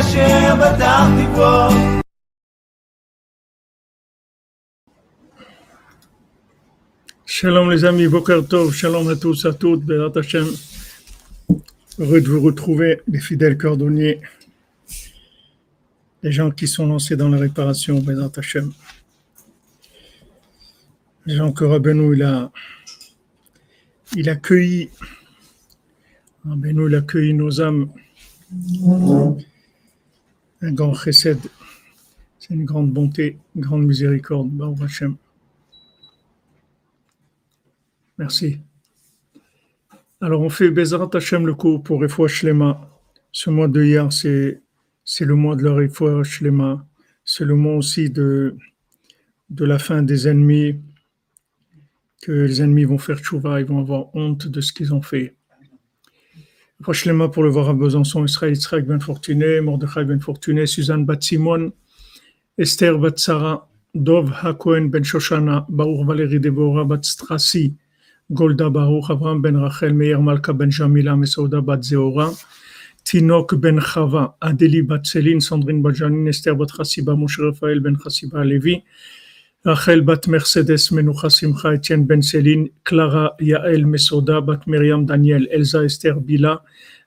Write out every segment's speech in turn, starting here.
אשר בטחתי בו. Shalom les amis, Boker Tov, shalom à tous, à toutes, Bézat Hashem. Heureux de vous retrouver, les fidèles cordonniers, les gens qui sont lancés dans la réparation, Bézat Hashem. Les gens que Rabbeinu, il a, il a cueilli, Rabbeinu, il a cueilli nos âmes. Un grand chesed, c'est une grande bonté, une grande miséricorde, Baruch Hashem. Merci. Alors, on fait Bezrat Hashem le cours pour Refoua Shlema. Ce mois de hier, c'est, c'est le mois de la Refoua Shlema. C'est le mois aussi de, de la fin des ennemis, que les ennemis vont faire tchouva, ils vont avoir honte de ce qu'ils ont fait. Rochlema pour le voir à Besançon, Israël Israël Ben Fortuné, Mordechai Ben Fortuné, Suzanne Bat Simon, Esther Batsara, Dov Hakohen Ben Shoshana, Baruch Valérie Deborah Bat Strassi, Golda Baruch, Avram Ben Rachel, Meir Malka Ben Jamila, Mesouda Bat Zeora, Tinok Ben Chava, Adélie Bat Céline, Sandrine Bat Esther Bat Chassiba, Moshe Raphaël Ben Chassiba Levi, Rachel Bat Mercedes Menouchasimcha Etienne Ben Céline, Clara Yael Mesoda, Bat Myriam Daniel, Elsa Esther Bila,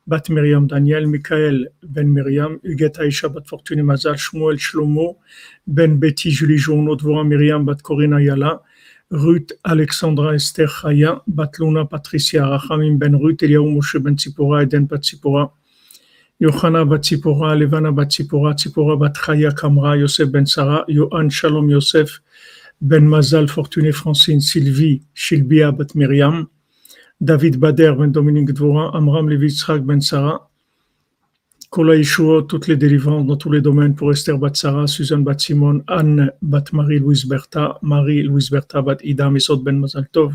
Bat Myriam Daniel, Michael Ben Myriam, Huguette Aïcha Bat Fortune Mazal, Shmuel Shlomo, Ben Betty Julie Journaud, Dvorah Myriam Bat Corinna Yala, Ruth Alexandra Esther Chaya, Bat Luna Patricia Rachamim Ben Ruth, Eliaou Moshe Ben Tzipora, Eden Bat Tzipora, Yohana Bat Levana Bat Tzipora, Tzipora Bat Kamra, Yosef Ben Sarah, Yohan Shalom Yosef, Ben Mazal Fortuné Francine, Sylvie Shilbia Bat Miriam, David Bader Ben Dominique Dvora, Amram Levi Yitzhak Ben Sarah, Kola Yeshua, toutes les délivrances dans tous les domaines pour Esther Batsara, Suzanne Bat Simon, Anne Bat Marie-Louise Bertha, Marie-Louise Bertha Bat Ida Mesot Ben Mazaltov,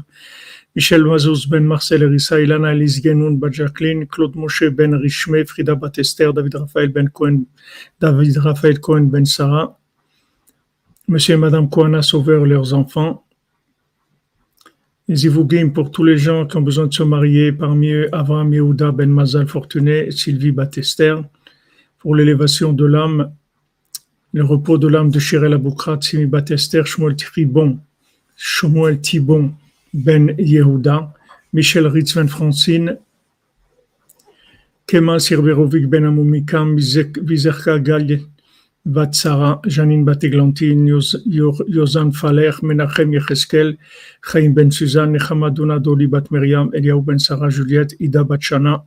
Michel Mazouz Ben Marcel Erissa, Ilana Elise Genoun Bat Jacqueline, Claude Moshe Ben Richmé, Frida Bat Esther, David Raphaël Ben Cohen, David Raphaël Cohen Ben Sarah, Monsieur et Madame Kouana sauveur leurs enfants, les Ivougim pour tous les gens qui ont besoin de se marier, parmi eux Avram Yehuda Ben Mazal Fortuné, Sylvie Batester, pour l'élévation de l'âme, le repos de l'âme de Shirel Aboukrat, Sylvie Batester, Shmuel Tribon, Shmuel Thibon Ben Yehuda, Michel Ritz Ben Francine, Kemal Sirberovic Ben Amoumikam, Vizerka Bat Sarah, Janine Bateglantine, Yozan Faler, Menachem Yecheskel, Chaim Ben Suzanne, Nechamadouna Doli Bat Eliaou Ben Sarah Juliette, Ida Bat Shana,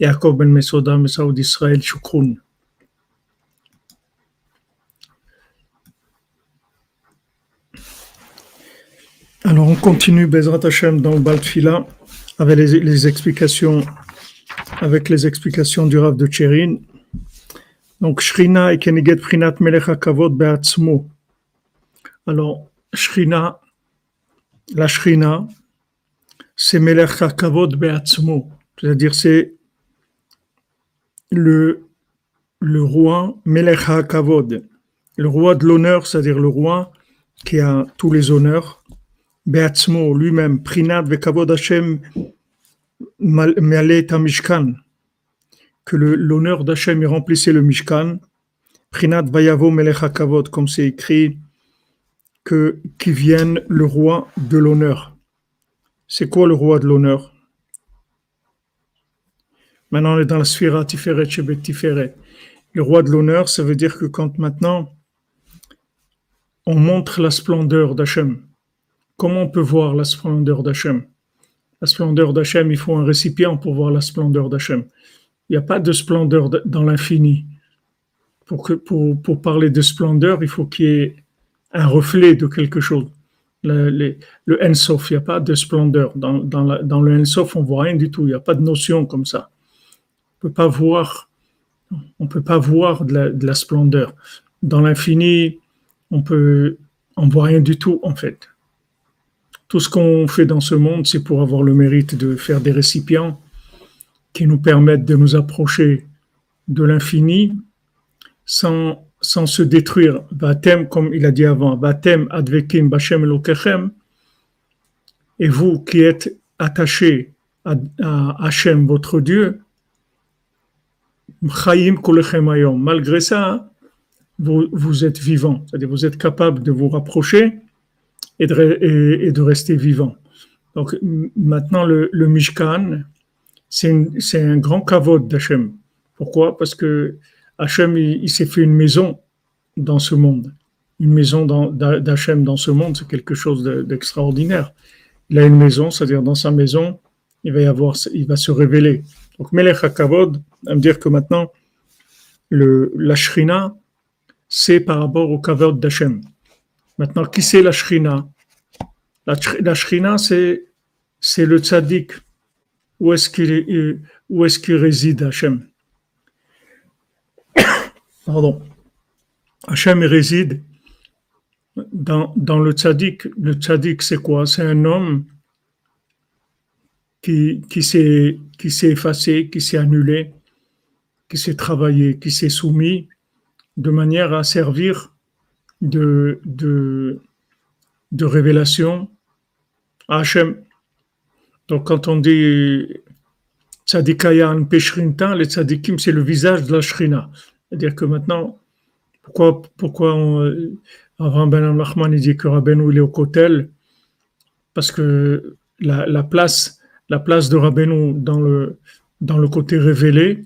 Yaakov Ben Mesoda, Mesaoud Israël, Shukroun. Alors on continue Bezrat Hashem dans le Baltfila avec les, les explications avec les explications du Rav de Tchérin. Donc, Shrina et Keniget Prinat Melech HaKavod Be'atzmo. Alors, Shrina, la Shrina, c'est Melech HaKavod Be'atzmo. C'est-à-dire, c'est le, le roi Melech HaKavod. Le roi de l'honneur, c'est-à-dire le roi qui a tous les honneurs. Be'atzmo, lui-même. Prinat Ve'kavod Hashem Me'alet HaMishkan que l'honneur d'Hachem remplissait le Mishkan, Prinat Vayavo Melech comme c'est écrit, que qui vienne le roi de l'honneur. C'est quoi le roi de l'honneur? Maintenant, on est dans la Sphira Tiferet Shebet Tiferet. Le roi de l'honneur, ça veut dire que quand maintenant on montre la splendeur d'Hachem, comment on peut voir la splendeur d'Hachem? La splendeur d'Hachem, il faut un récipient pour voir la splendeur d'Hachem. Il n'y a pas de splendeur dans l'infini. Pour, parler de splendeur, il faut qu'il y ait un reflet de quelque chose. Le, le, Ensof, il n'y a pas de splendeur. Dans, dans, la, dans le Ensof, on ne voit rien du tout. Il n'y a pas de notion comme ça. On ne peut pas voir, on peut pas voir de la, de la splendeur. Dans l'infini, on peut, on voit rien du tout en fait. Tout ce qu'on fait dans ce monde, c'est pour avoir le mérite de faire des récipients qui nous permettent de nous approcher de l'infini sans, sans se détruire. Batem, comme il a dit avant, Batem advekim bashem elokechem, et vous qui êtes attachés à, Hachem, votre Dieu, Malgré ça, vous, vous êtes vivant, c'est-à-dire vous êtes capable de vous rapprocher et de, et, de rester vivant. Donc maintenant, le, le Mishkan, c'est un grand kavod d'Hachem. Pourquoi? Parce que Hachem, il, s'est fait une maison dans ce monde. Une maison d'Hachem dans ce monde, c'est quelque chose d'extraordinaire. il a une maison, c'est-à-dire dans sa maison, il va, y avoir, il va se révéler. Donc Melech HaKavod va me dire que maintenant, le, la Shrina, c'est par rapport au kavod d'Hachem. Maintenant, qui c'est la Shrina? La, Shrina, c'est, c'est le tzaddik. Où est-ce qu'il, où est-ce qu'il réside Hachem? Pardon. Hachem réside dans, dans le tzaddik. Le tzaddik, c'est quoi? C'est un homme qui, qui s'est effacé, qui s'est annulé, qui s'est travaillé, qui s'est soumis de manière à servir de, de, de révélation à Hachem. Donc, quand on dit tzadikayan peshrinta, les tzadikim, c'est le visage de la shrina. C'est-à-dire que maintenant, pourquoi, pourquoi on, avant Ben Rahman dit que Rabbeinu il est au Kotel? Parce que la, la, place, la place de Rabbeinu dans le, dans le côté révélé,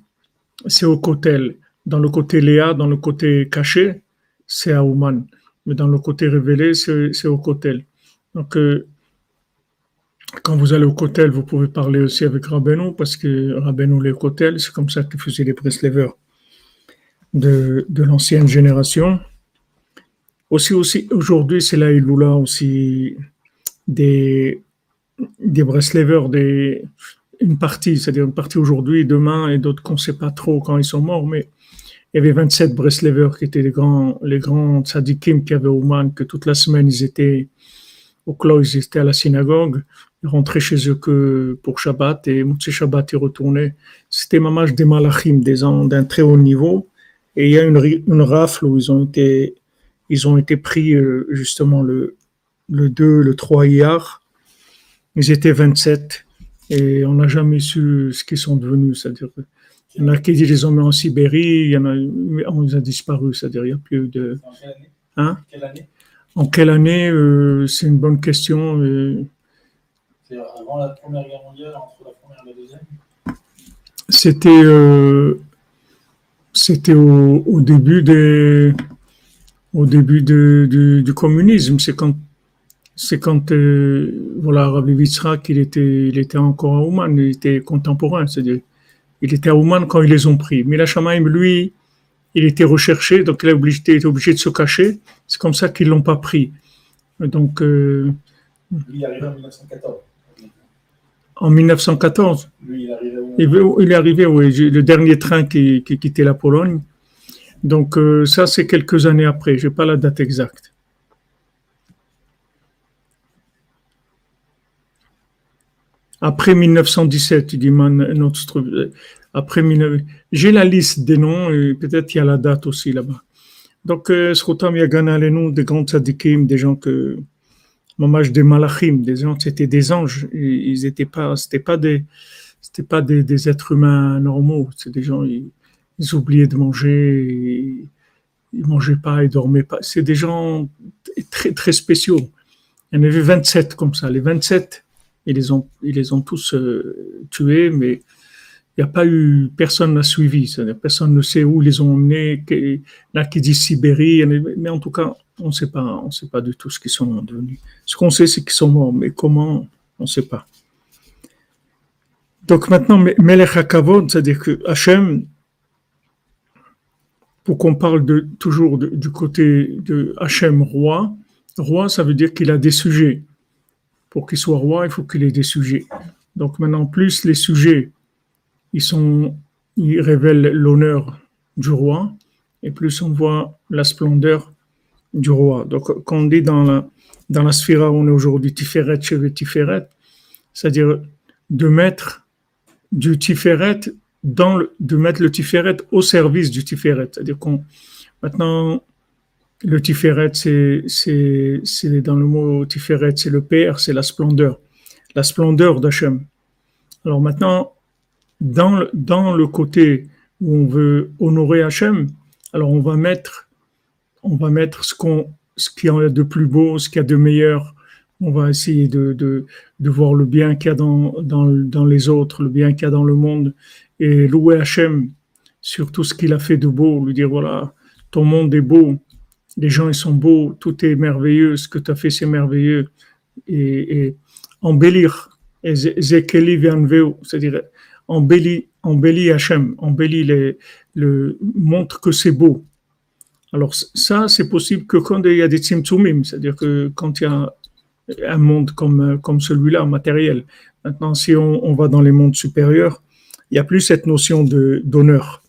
c'est au Kotel. Dans le côté Léa, dans le côté caché, c'est à Ouman. Mais dans le côté révélé, c'est au Kotel. Donc, euh, quand vous allez au Kotel, vous pouvez parler aussi avec Rabbeinu, parce que Rabbeinu au Kotel, c'est comme ça qu'il faisait les Breslevers de, de l'ancienne génération. Aussi, aussi aujourd'hui, c'est là Iloula aussi des, des Breslevers, des, une partie, c'est-à-dire une partie aujourd'hui, demain, et d'autres qu'on ne sait pas trop quand ils sont morts, mais il y avait 27 Breslevers qui étaient les grands, les grands tzadikim qui avaient au Man, que toute la semaine ils étaient au clos, ils étaient à la synagogue, rentraient chez eux que pour Shabbat, et Moutse Shabbat, ils retournaient. C'était mamage des malachim, des gens d'un très haut niveau, et il y a une, une rafle où ils ont été, ils ont été pris euh, justement le, le 2, le 3 hier. Ils étaient 27 et on n'a jamais su ce qu'ils sont devenus. C'est-à-dire, il y en a qui disent les ont mis en Sibérie, il y en a, on les a disparu. C'est-à-dire, il n'y a plus de. En quelle année, hein? En quelle année? Euh, C'est une bonne question. C'est avant la Première Guerre mondiale, entre la Première et la Deuxième C'était. Euh, c'était au, début des, au début du, communisme. C'est quand, c'est quand euh, voilà, Rabbi Yitzhak, il était, il était encore à Ouman, il était contemporain, c'est-à-dire, il était à Ouman quand ils les ont pris. Mais la Shamaim, lui, il était recherché, donc il a obligé, était obligé de se cacher. C'est comme ça qu'ils l'ont pas pris. Donc, euh, il est arrivé en 1914. En 1914 Lui, il est arrivé il est arrivé, oui, le dernier train qui, qui quittait la Pologne. Donc euh, ça, c'est quelques années après. Je n'ai pas la date exacte. Après 1917, il dit notre, après j'ai la liste des noms et peut-être il y a la date aussi là-bas. Donc, euh, Srotam Yagana, les noms des grands tzadikim, des gens que, mamage des malachim, des gens, c'était des anges. Ils n'étaient pas, c'était pas des, c'était pas des, êtres humains normaux. C'est des gens, ils, oubliaient de manger, ils, mangeaient pas, ils dormaient pas. C'est des gens très, très spéciaux. Il y en avait 27 comme ça. Les 27, ils les ont, ils les ont tous euh, tués, mais il n'y a pas eu, personne n'a suivi. Personne ne sait où ils les ont emmenés. Il qui disent Sibérie, mais en tout cas, on ne sait pas, on sait pas du tout ce qu'ils sont devenus. Ce qu'on sait, c'est qu'ils sont morts, mais comment, on ne sait pas. Donc maintenant, Melech HaKavod, c'est-à-dire que Hachem, pour qu'on parle toujours du côté de Hachem roi, roi, ça veut dire qu'il a des sujets. Pour qu'il soit roi, il faut qu'il ait des sujets. Donc maintenant, plus les sujets, ils, sont, ils révèlent l'honneur du roi, et plus on voit la splendeur du roi. Donc quand on dit dans la, dans la sphère où on est aujourd'hui, Tiferet, Chevet, Tiferet, c'est-à-dire de mettre du Tiferet, dans de mettre le Tiferet au service du Tiferet. C'est-à-dire qu'on, maintenant, le Tiferet, c'est, c'est, c'est dans le mot Tiferet, c'est le Père, c'est la splendeur, la splendeur d'Hachem. Alors maintenant, dans, dans le côté où on veut honorer Hachem, alors on va mettre, on va mettre ce qu'on, ce qu'il y a de plus beau, ce qu'il y a de meilleur. On va essayer de, de, de voir le bien qu'il y a dans, dans, dans les autres, le bien qu'il y a dans le monde, et louer Hachem sur tout ce qu'il a fait de beau, lui dire voilà, ton monde est beau, les gens ils sont beaux, tout est merveilleux, ce que tu as fait c'est merveilleux, et, et embellir, c'est-à-dire embellir, embellir Hachem, embellir les, le, montre que c'est beau. Alors ça, c'est possible que quand il y a des tzimtzumim, c'est-à-dire que quand il y a un monde comme, comme celui-là, matériel. Maintenant, si on, on, va dans les mondes supérieurs, il n'y a plus cette notion de d'honneur.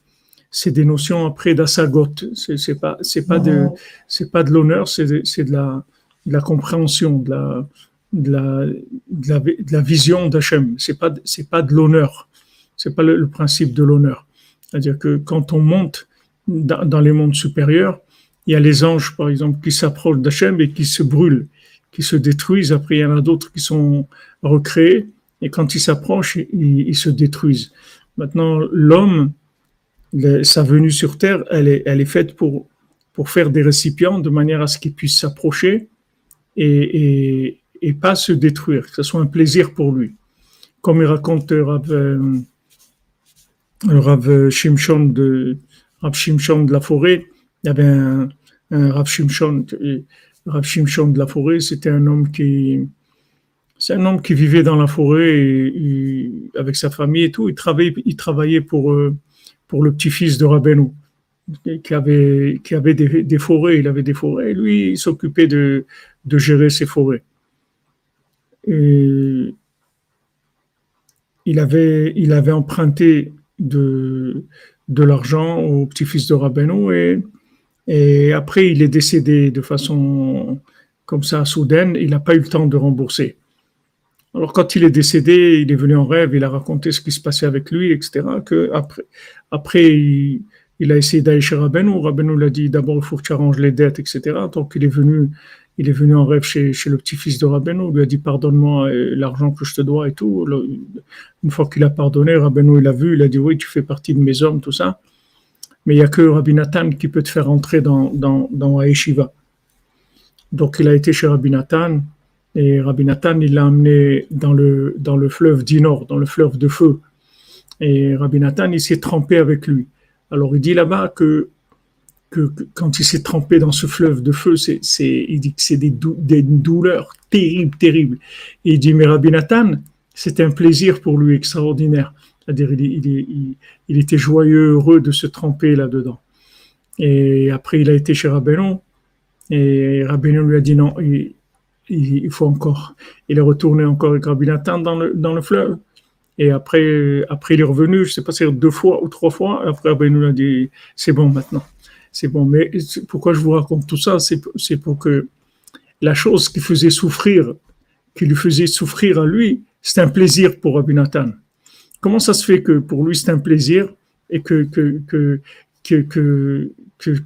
C'est des notions après d'assagot. C'est, c'est pas c'est pas de c'est pas de l'honneur, c'est de, c'est de la de la compréhension, de la de la de la, de la vision d'Hachem. C'est pas c'est pas de l'honneur. C'est pas le, le principe de l'honneur. C'est-à-dire que quand on monte dans, les mondes supérieurs, il y a les anges, par exemple, qui s'approchent d'Hachem et qui se brûlent, qui se détruisent. Après, il y en a d'autres qui sont recréés et quand ils s'approchent, ils, se détruisent. Maintenant, l'homme, sa venue sur Terre, elle est, faite pour, pour faire des récipients de manière à ce qu'ils puissent s'approcher et, pas se détruire, que ce soit un plaisir pour lui. Comme il raconte Rav, euh, Rav Shimshon de, Rav Shimshon de la forêt, il y avait un, un Shimshon, de la forêt, c'était un homme qui, c'est un homme qui vivait dans la forêt avec sa famille et tout. Il travaillait, euh, pour le petit-fils de Rabbeinu, qui avait, des, forêts. Il avait des forêts. Et lui, il s'occupait de, gérer ses forêts. Il avait emprunté de, de l'argent au petit-fils de Rabbeinu et, et après, il est décédé de façon comme ça, soudaine. Il n'a pas eu le temps de rembourser. Alors quand il est décédé, il est venu en rêve, il a raconté ce qui se passait avec lui, etc. Que après, après il, a essayé d'aller chez Rabbeinu. Rabbeinu l'a dit d'abord il faut que tu arranges les dettes, etc. Donc il est venu, il est venu en rêve chez, le petit-fils de Rabbeinu. Il lui a dit pardonne-moi l'argent que je te dois et tout. Une fois qu'il a pardonné, Rabbeinu il a vu, il a dit oui tu fais partie de mes hommes, tout ça. Mais il n'y a que Rabbi Nathan qui peut te faire entrer dans dans Yeshiva. Donc il a été chez Rabbi Nathan. Et Rabbi Nathan, il l'a amené dans le, dans le fleuve Dinor, dans le fleuve de feu. Et Rabbi Nathan, il s'est trempé avec lui. Alors il dit là-bas que, que, quand il s'est trempé dans ce fleuve de feu, c'est, il dit que c'est des, dou, des douleurs terribles, terribles. Et il dit, mais Rabbi Nathan, c'était un plaisir pour lui extraordinaire. C'est-à-dire, il, était joyeux, heureux de se tremper là-dedans. Et après, il a été chez Rabbeinu. Et Rabbeinu lui a dit non, il, faut encore. Il est retourné encore avec Rabbi Nathan dans le, fleuve. Et après, après, il est revenu, je sais pas, c'est deux fois ou trois fois. Après, Rabbi nous a dit, c'est bon maintenant. C'est bon. Mais pourquoi je vous raconte tout ça? C'est pour que la chose qui faisait souffrir, qui lui faisait souffrir à lui, c'est un plaisir pour Rabbi Nathan. Comment ça se fait que pour lui c'est un plaisir et que, que, que, que,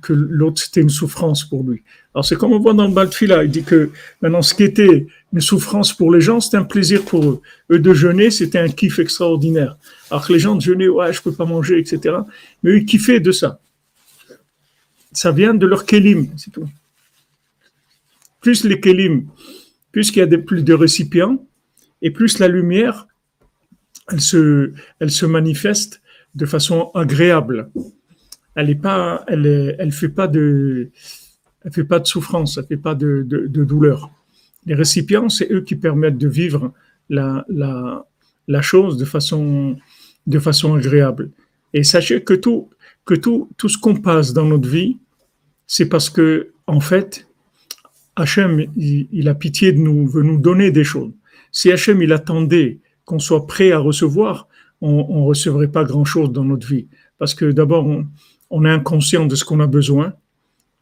que, l'autre c'était une souffrance pour lui? Alors c'est comme on voit dans le Baltfila, il dit que maintenant ce qui était une souffrance pour les gens, c'était un plaisir pour eux. Eux de jeûner, c'était un kiff extraordinaire. Alors que les gens de jeûner, ouais, je peux pas manger, etc. Mais eux, ils kiffaient de ça. Ça vient de leur kélim, c'est tout. Plus les kélim, plus qu'il y a des, plus de récipients, et plus la lumière, elle se, elle se manifeste de façon agréable elle est pas, elle, elle fait pas de, elle fait pas de souffrance, elle fait pas de, de, de douleur. Les récipients, c'est eux qui permettent de vivre la, la, la chose de façon, de façon agréable. Et sachez que tout, que tout, tout ce qu'on passe dans notre vie, c'est parce que, en fait, Hachem, il, a pitié de nous, veut nous donner des choses. Si Hachem, il attendait qu'on soit prêt à recevoir, on ne recevrait pas grand-chose dans notre vie. Parce que d'abord, on, est inconscient de ce qu'on a besoin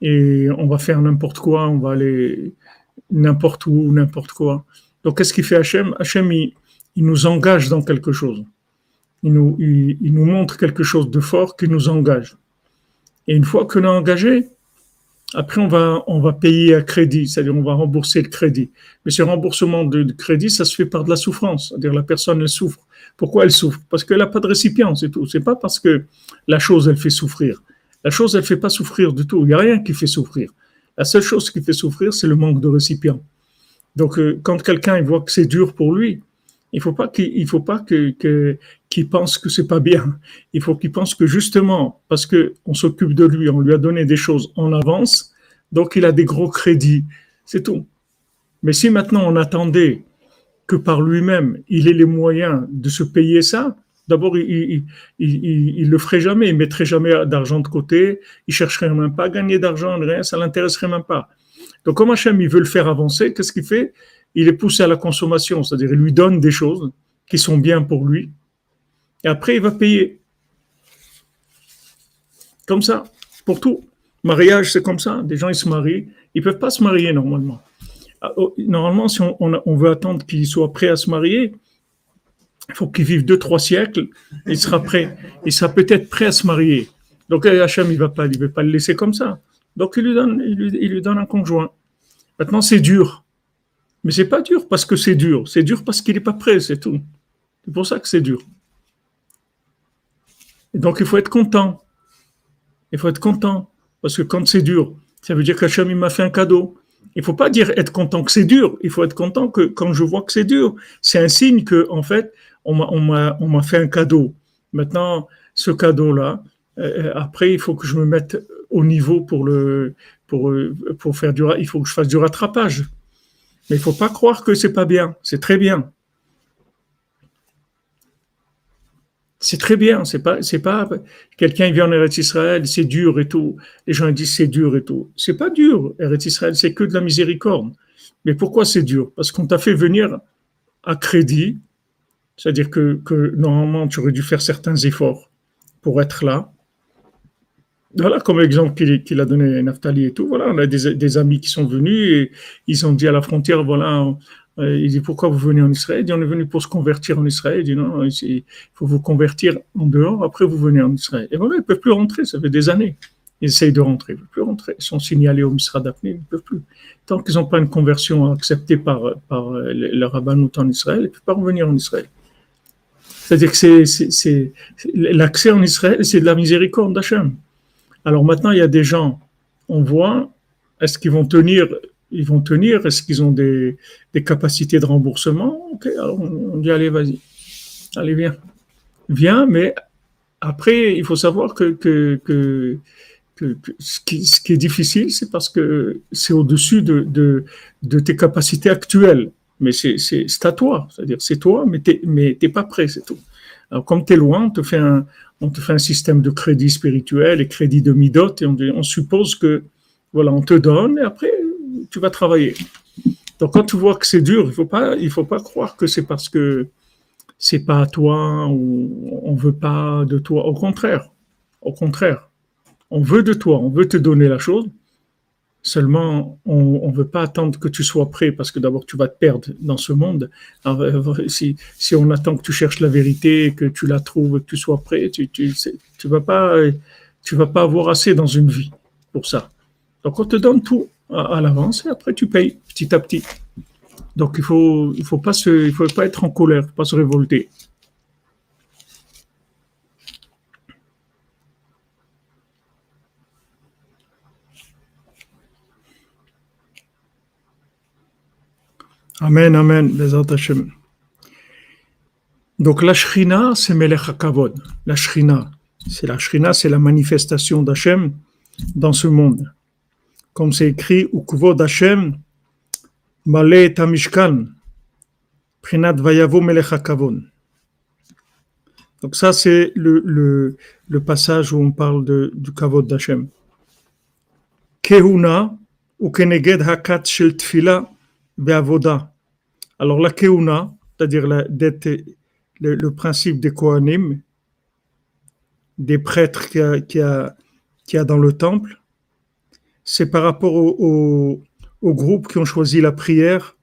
et on va faire n'importe quoi, on va aller n'importe où, n'importe quoi. Donc, qu'est-ce qu'il fait Hachem? Hachem, il, nous engage dans quelque chose. Il nous, il, nous montre quelque chose de fort qui nous engage. Et une fois qu'on est engagé, Après, on va, on va payer à crédit, c'est-à-dire on va rembourser le crédit. Mais ce remboursement de, crédit, ça se fait par de la souffrance, c'est-à-dire la personne souffre. Pourquoi elle souffre? Parce qu'elle n'a pas de récipient, c'est tout. C'est pas parce que la chose elle fait souffrir. La chose elle fait pas souffrir du tout. Il n'y a rien qui fait souffrir. La seule chose qui fait souffrir, c'est le manque de récipient. Donc, euh, quand quelqu'un voit que c'est dur pour lui, il faut pas qu'il il faut pas que que- qu'il pense que c'est pas bien. Il faut qu'il pense que justement parce que on s'occupe de lui, on lui a donné des choses en avance, donc il a des gros crédits. C'est tout. Mais si maintenant on attendait que par lui-même il ait les moyens de se payer ça, d'abord il il le ferait jamais, il mettrait jamais d'argent de côté, il chercherait même pas à gagner d'argent, rien, ça l'intéresserait même pas. Donc comme Hachem il veut le faire avancer, qu'est-ce qu'il fait? Il est poussé à la consommation, c'est-à-dire il lui donne des choses qui sont bien pour lui, et après il va payer. Comme ça, pour tout. Mariage, c'est comme ça. Des gens, ils se marient. Ils peuvent pas se marier normalement. Ah, oh, Normalement, si on, veut attendre qu'ils soient prêts à se marier, il faut qu'ils vivent deux, trois siècles. Il sera prêt. Il sera peut-être prêt à se marier. Donc, euh, Hachem, il va pas, il va pas le laisser comme ça. Donc, il lui donne, il lui donne un conjoint. Maintenant, c'est dur. Mais c'est pas dur parce que c'est dur. C'est dur parce qu'il n'est pas prêt, c'est tout. C'est pour ça que c'est dur. Et donc, il faut être content. Il faut être content. Parce que quand c'est dur, ça veut dire qu'Hachem, il m'a fait un cadeau. Il faut pas dire être content que c'est dur. Il faut être content que quand je vois que c'est dur, c'est un signe que, en fait, on m'a, fait un cadeau. Maintenant, ce cadeau-là, euh, après, il faut que je me mette au niveau pour le, pour, euh, faire du, il faut que je fasse du rattrapage. Mais il faut pas croire que c'est pas bien. C'est très bien. C'est très bien. C'est pas, c'est pas, quelqu'un vient en Eretz Israël, c'est dur et tout. Les gens disent c'est dur et tout. C'est pas dur. Eretz Israël, c'est que de la miséricorde. Mais pourquoi c'est dur? Parce qu'on t'a fait venir à crédit. C'est-à-dire que, que normalement, tu aurais dû faire certains efforts pour être là. Voilà, comme exemple qu'il a donné Naftali et tout. Voilà, on a des, amis qui sont venus et ils ont dit à la frontière, voilà, euh, il dit pourquoi vous venez en Israël? Il dit on est venu pour se convertir en Israël. Il dit non, il faut vous convertir en dehors, après vous venez en Israël. Et voilà, ils ne peuvent plus rentrer, ça fait des années. Ils essayent de rentrer, ils ne peuvent plus rentrer. Ils sont signalés au Misra d'Apnée, ils ne peuvent plus. Tant qu'ils n'ont pas une conversion acceptée par, par euh, le, rabbanout en Israël, ils ne peuvent pas revenir en Israël. C'est-à-dire que l'accès en Israël, c'est de la miséricorde d'Hachem. Alors maintenant, il y a des gens, on voit, est-ce qu'ils vont tenir Ils vont tenir Est-ce qu'ils ont des, capacités de remboursement? Ok, alors on, dit allez, vas-y, allez, viens. Viens, mais après, il faut savoir que, que, que, que- ce, qui, est difficile, c'est parce que c'est au-dessus de, de, de tes capacités actuelles. Mais c'est à toi, c'est-à-dire c'est toi, mais tu n'es pas prêt, c'est tout. Alors, comme tu es loin, on te, fait un, on te fait un système de crédit spirituel et crédit de midot, et on, on suppose que, voilà, on te donne, et après, tu vas travailler. Donc, quand tu vois que c'est dur, il faut pas, il faut pas croire que c'est parce que c'est pas à toi ou on veut pas de toi. Au contraire, au contraire, on veut de toi, on veut te donner la chose. Seulement, on ne veut pas attendre que tu sois prêt parce que d'abord tu vas te perdre dans ce monde. Euh, si, on attend que tu cherches la vérité, que tu la trouves, que tu sois prêt, tu pas euh, tu vas pas avoir assez dans une vie pour ça. Donc on te donne tout à, l'avance et après tu payes petit à petit. Donc il faut il faut pas faut être en colère, pas se révolter. Amen, amen, Bezat Hashem. Donc la Shrina, c'est Melech. La Shrina, c'est la Shrina, c'est la manifestation d'Hachem dans ce monde. Comme c'est écrit, Ukvod Hashem, Malé Tamishkan, Prinat Vayavo Melech. Donc ça, c'est le, passage où on parle du Kavod d'Hachem. Kehuna, ou Keneged Hakat Shel Tfila, Be'avoda. Alors la Kehuna, c'est-à-dire le, principe des Kohanim, des prêtres qu'il y a, a, dans le temple, c'est par rapport au, au, au groupe qui ont choisi la prière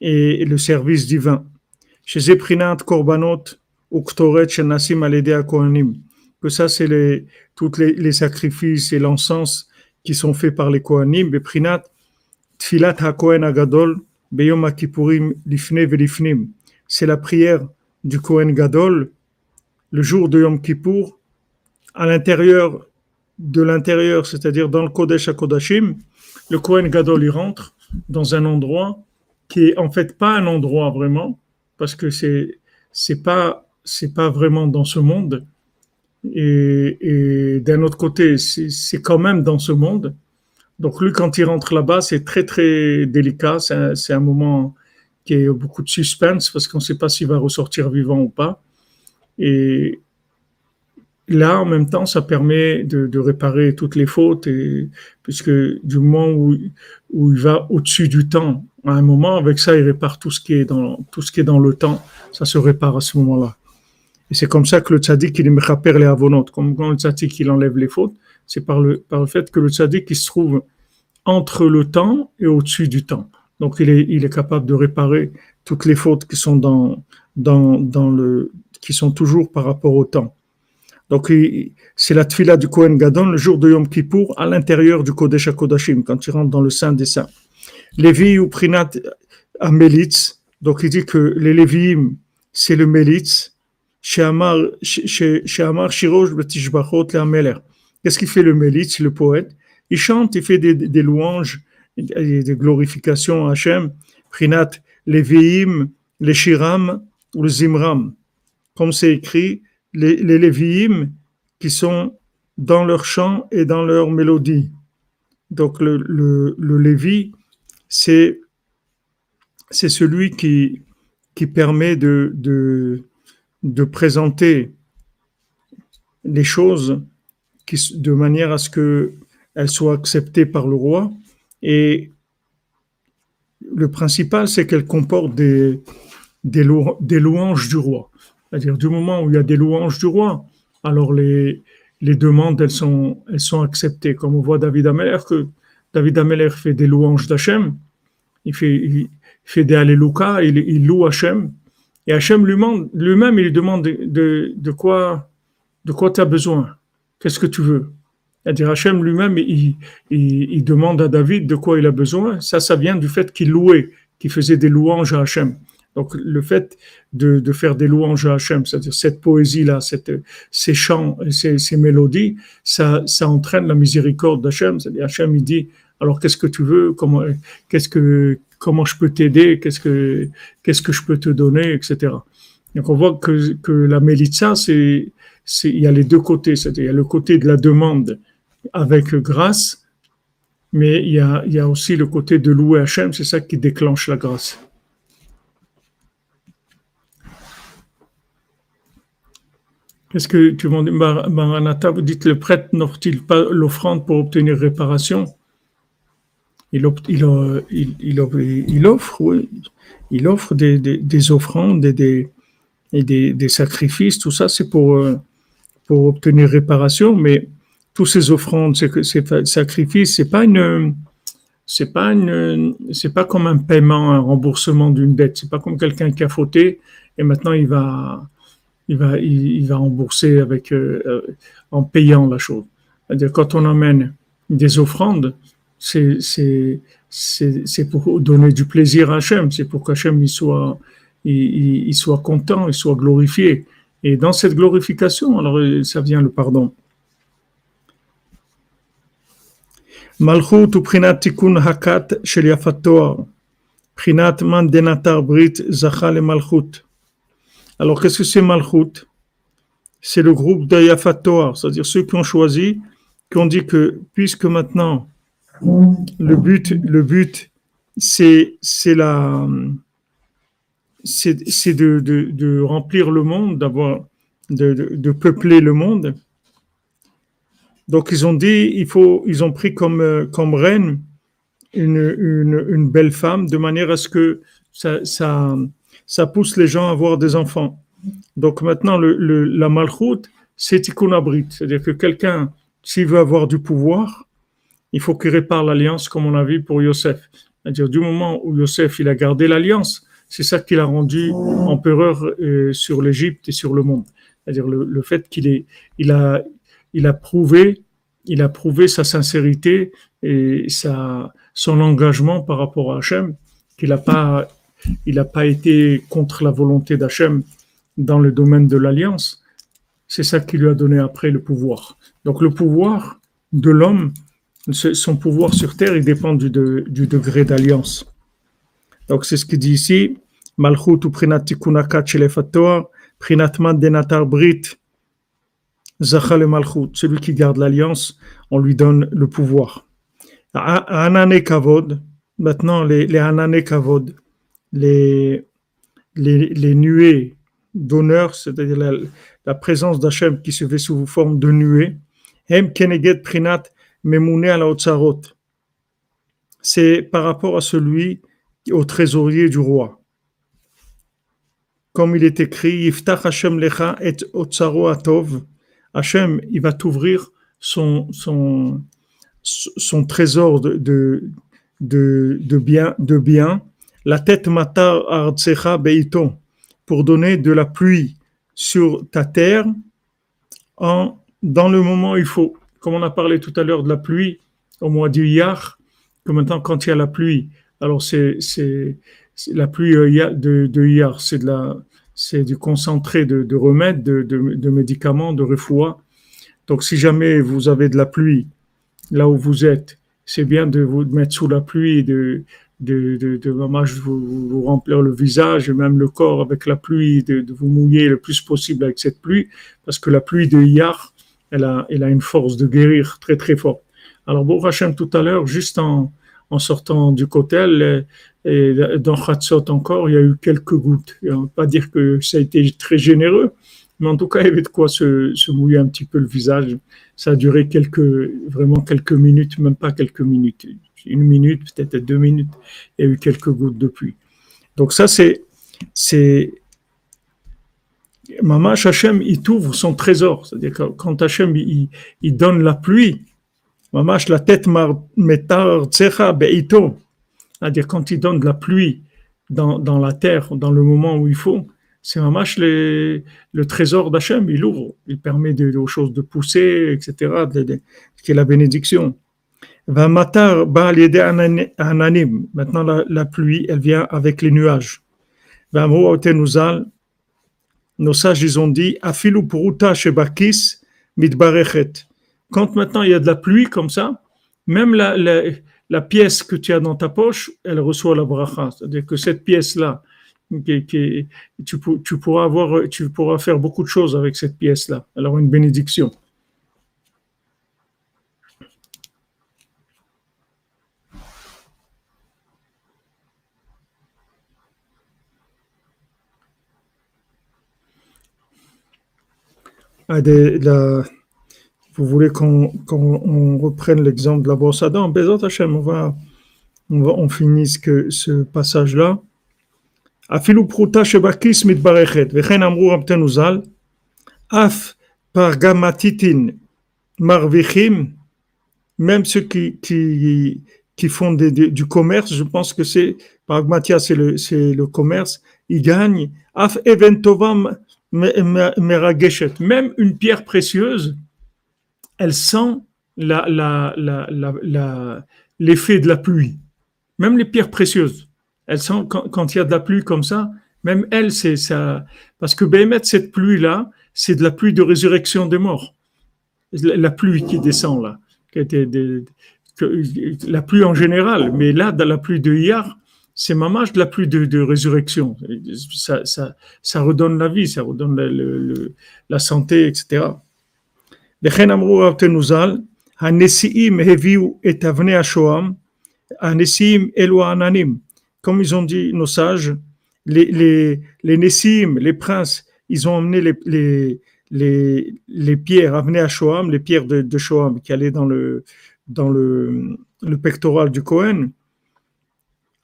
et, le service divin. Chez Zeprinat Korbanot ou Ktoret Shenasim Aledea Kohanim, que ça c'est les, toutes les, les sacrifices et l'encens qui sont faits par les Kohanim, Beprinat, Tfilat HaKohen Agadol, Beyom Kippurim, Lifne Velifnim. C'est la prière du Kohen Gadol le jour de Yom Kippour à l'intérieur de l'intérieur, c'est-à-dire dans le Kodesh HaKodashim. Le Kohen Gadol y rentre dans un endroit qui est en fait pas un endroit vraiment, parce que c'est c'est pas c'est pas vraiment dans ce monde. Et, et d'un autre côté, c'est quand même dans ce monde. Donc lui, quand il rentre là-bas, c'est très très délicat. C'est un, un, moment qui est beaucoup de suspense parce qu'on ne sait pas s'il va ressortir vivant ou pas. Et là, en même temps, ça permet de, réparer toutes les fautes, et, puisque du moment où, où il va au-dessus du temps, à un moment, avec ça, il répare tout ce qui est dans, tout ce qui est dans le temps, ça se répare à ce moment-là. Et c'est comme ça que le tzaddik, il me les avonotes. Comme quand le tzaddik, il enlève les fautes, c'est par le, par le fait que le tzaddik, il se trouve entre le temps et au-dessus du temps. Donc, il est, il est capable de réparer toutes les fautes qui sont dans, dans, dans le, qui sont toujours par rapport au temps. Donc, c'est la tfila du Kohen Gadon le jour de Yom Kippour à l'intérieur du Kodesh HaKodashim, quand il rentre dans le Saint des Saints. Lévi ou Prinat à Melitz, donc il dit que les Lévi'im, c'est le Melitz, chez Amar Shirosh Betishbachot Meler. Qu'est-ce qu'il fait le Melitz, le poète? Il chante, il fait des, louanges, des glorifications à Hachem, Prinat, Lévi'im, les Shiram ou le Zimram. Comme c'est écrit, les, les Lévi'im qui sont dans leur chant et dans leur mélodie. Donc le, le, le Lévi, c'est c'est celui qui, qui permet de, de, de présenter les choses de manière à ce qu'elles soient acceptées par le roi. Et le principal, c'est qu'elles comportent des, des, louanges du roi. C'est-à-dire du moment où il y a des louanges du roi, alors les, les demandes, elles sont, elles sont acceptées. Comme on voit David Ameller, que David Ameller fait des louanges d'Hachem, il fait, il fait des Alléluia, il, loue Hachem, et Hachem lui-même, lui-même il demande de, de, quoi de quoi tu as besoin, qu'est-ce que tu veux? C'est-à-dire Hachem lui-même, il, demande à David de quoi il a besoin. Ça, ça vient du fait qu'il louait, qu'il faisait des louanges à Hachem. Donc le fait de, faire des louanges à Hachem, c'est-à-dire cette poésie-là, ces chants, ces, mélodies, ça, ça entraîne la miséricorde d'Hachem. C'est-à-dire Hachem, il dit, alors qu'est-ce que tu veux, comment, je peux t'aider, qu'est-ce que, je peux te donner, etc. Donc on voit que, que la Melitza, c'est, c'est, il y a les deux côtés, c'est-à-dire le côté de la demande avec grâce, mais il y a, il y a aussi le côté de louer Hachem, c'est ça qui déclenche la grâce. Qu'est-ce que tu vas dire, Maranatha, vous dites le prêtre n'offre-t-il pas l'offrande pour obtenir réparation? Il, il, offre, oui. Il offre des, des, des offrandes et, des, et des, des, sacrifices, tout ça, c'est pour, euh, pour obtenir réparation, mais tous ces offrandes, ces, ces sacrifices, c'est pas une, c'est pas une, c'est pas comme un paiement, un remboursement d'une dette. C'est pas comme quelqu'un qui a fauté et maintenant il va, il va, il, va rembourser avec, euh, euh, en payant la chose. C'est-à-dire, quand on amène des offrandes, c'est, c'est, c'est, pour donner du plaisir à Hachem, c'est pour qu'Hachem il soit, il, soit content, il soit glorifié. Et dans cette glorification, alors ça vient le pardon. Malchut ou prinat tikun hakat shel yafatoar. Prinat man denatar brit zachal malchut. Alors, qu'est-ce que c'est Malchut? C'est le groupe d'Ayafatoar, c'est-à-dire ceux qui ont choisi, qui ont dit que puisque maintenant le but, le but, c'est c'est la c'est de, de, de, remplir le monde, d'avoir de, de, peupler le monde. Donc ils ont dit, il faut, ils ont pris comme comme reine une, une, une belle femme de manière à ce que ça, ça ça pousse les gens à avoir des enfants. Donc maintenant, le, le, la malchoute, c'est iconabrit. C'est-à-dire que quelqu'un, s'il veut avoir du pouvoir, il faut qu'il répare l'alliance comme on a vu pour Yosef. C'est-à-dire du moment où Yosef il a gardé l'alliance, c'est ça qui l'a rendu empereur euh, sur l'Égypte et sur le monde. C'est-à-dire le, fait qu'il a, prouvé a prouvé sa sincérité et son engagement par rapport à Hachem, qu'il n'a pas, été contre la volonté d'Hachem dans le domaine de l'alliance. C'est ça qui lui a donné après le pouvoir. Donc le pouvoir de l'homme, son pouvoir sur terre, il dépend du degré d'alliance. Donc c'est ce qu'il dit ici. Malchut ou prinat tikunakat prinatman denatar brit, zachal malchut. Celui qui garde l'alliance, on lui donne le pouvoir. Anane kavod, maintenant les, les anane kavod, les, les, nuées d'honneur, c'est-à-dire la, présence d'Hachem qui se fait sous forme de nuées, hem prinat memune C'est par rapport à celui au trésorier du roi. Comme il est écrit, Yiftach Hashem lecha et atov. Hashem, il va t'ouvrir son, son, son trésor de, de, de, de bien, de bien. La tête matar ardsecha beiton pour donner de la pluie sur ta terre en, dans le moment où il faut. Comme on a parlé tout à l'heure de la pluie au mois du Yar, que maintenant quand il y a la pluie, alors, c'est la pluie euh, de, hier, c'est de la, c'est du concentré de, de remèdes, de, de, médicaments, de refoua. Donc, si jamais vous avez de la pluie là où vous êtes, c'est bien de vous mettre sous la pluie, de, de, de, vous, vous, remplir le visage et même le corps avec la pluie, de, vous mouiller le plus possible avec cette pluie, parce que la pluie de hier, elle a, elle a une force de guérir très très forte. Alors, bon, Hachem, tout à l'heure, juste en, en sortant du cotel. Et dans Khatsot encore, il y a eu quelques gouttes. On ne pas dire que ça a été très généreux, mais en tout cas, il y avait de quoi se, mouiller un petit peu le visage. Ça a duré quelques, vraiment quelques minutes, même pas quelques minutes. Une minute, peut-être deux minutes. Il y a eu quelques gouttes de pluie. Donc ça, c'est, c'est, Mamash Hachem, il t'ouvre son trésor. C'est-à-dire que quand Hachem, il donne la pluie, Mamash la tête metar tsecha beito. C'est-à-dire quand il donne de la pluie dans, la terre, dans le moment où il faut, c'est mamash le, le trésor d'Hachem, il ouvre, il permet de, aux choses de pousser, etc., de, qui est la bénédiction. Va matar ananim. Maintenant, la, pluie, elle vient avec les nuages. Va nos sages, ils ont dit, afilu puruta shebakis mitbarechet quand maintenant il y a de la pluie comme ça, même la, pièce que tu as dans ta poche, elle reçoit la bracha. C'est-à-dire que cette pièce-là, tu pourras faire beaucoup de choses avec cette pièce-là. Alors une bénédiction. Ah, de, la, vous voulez qu'on qu reprenne l'exemple de la brosse à dents, Bezot Hashem, on va, on va, on que ce passage-là. Afilu pruta shebakis mitbarechet, vechen amru rabtenu zal, af par gamatitin marvichim, même ceux qui, qui, qui font des, des, du commerce, je pense que c'est, par Gmatia, c'est le, le commerce, ils gagnent, af eventovam merageshet, même une pierre précieuse, elle sent l'effet de la pluie. Même les pierres précieuses, elles sentent quand, il y a de la pluie comme ça, même elle, c'est ça. Parce que Béhémet, cette pluie-là, c'est de la pluie de résurrection des morts. La, pluie qui descend là, qui était la pluie en général, mais là, dans la pluie de hier, c'est mamage de la pluie de, résurrection. Ça, redonne la vie, ça redonne la santé, etc. וכן אמרו רב תנוזל, הנשיאים הביאו את אבני השוהם, הנשיאים אלו העננים. Comme ils ont dit nos sages, les, les, les Nessim, les princes, ils ont emmené les, les, les, les pierres, amenées à Shoam, les pierres de, de Shoam qui allaient dans le, dans le, le pectoral du Cohen.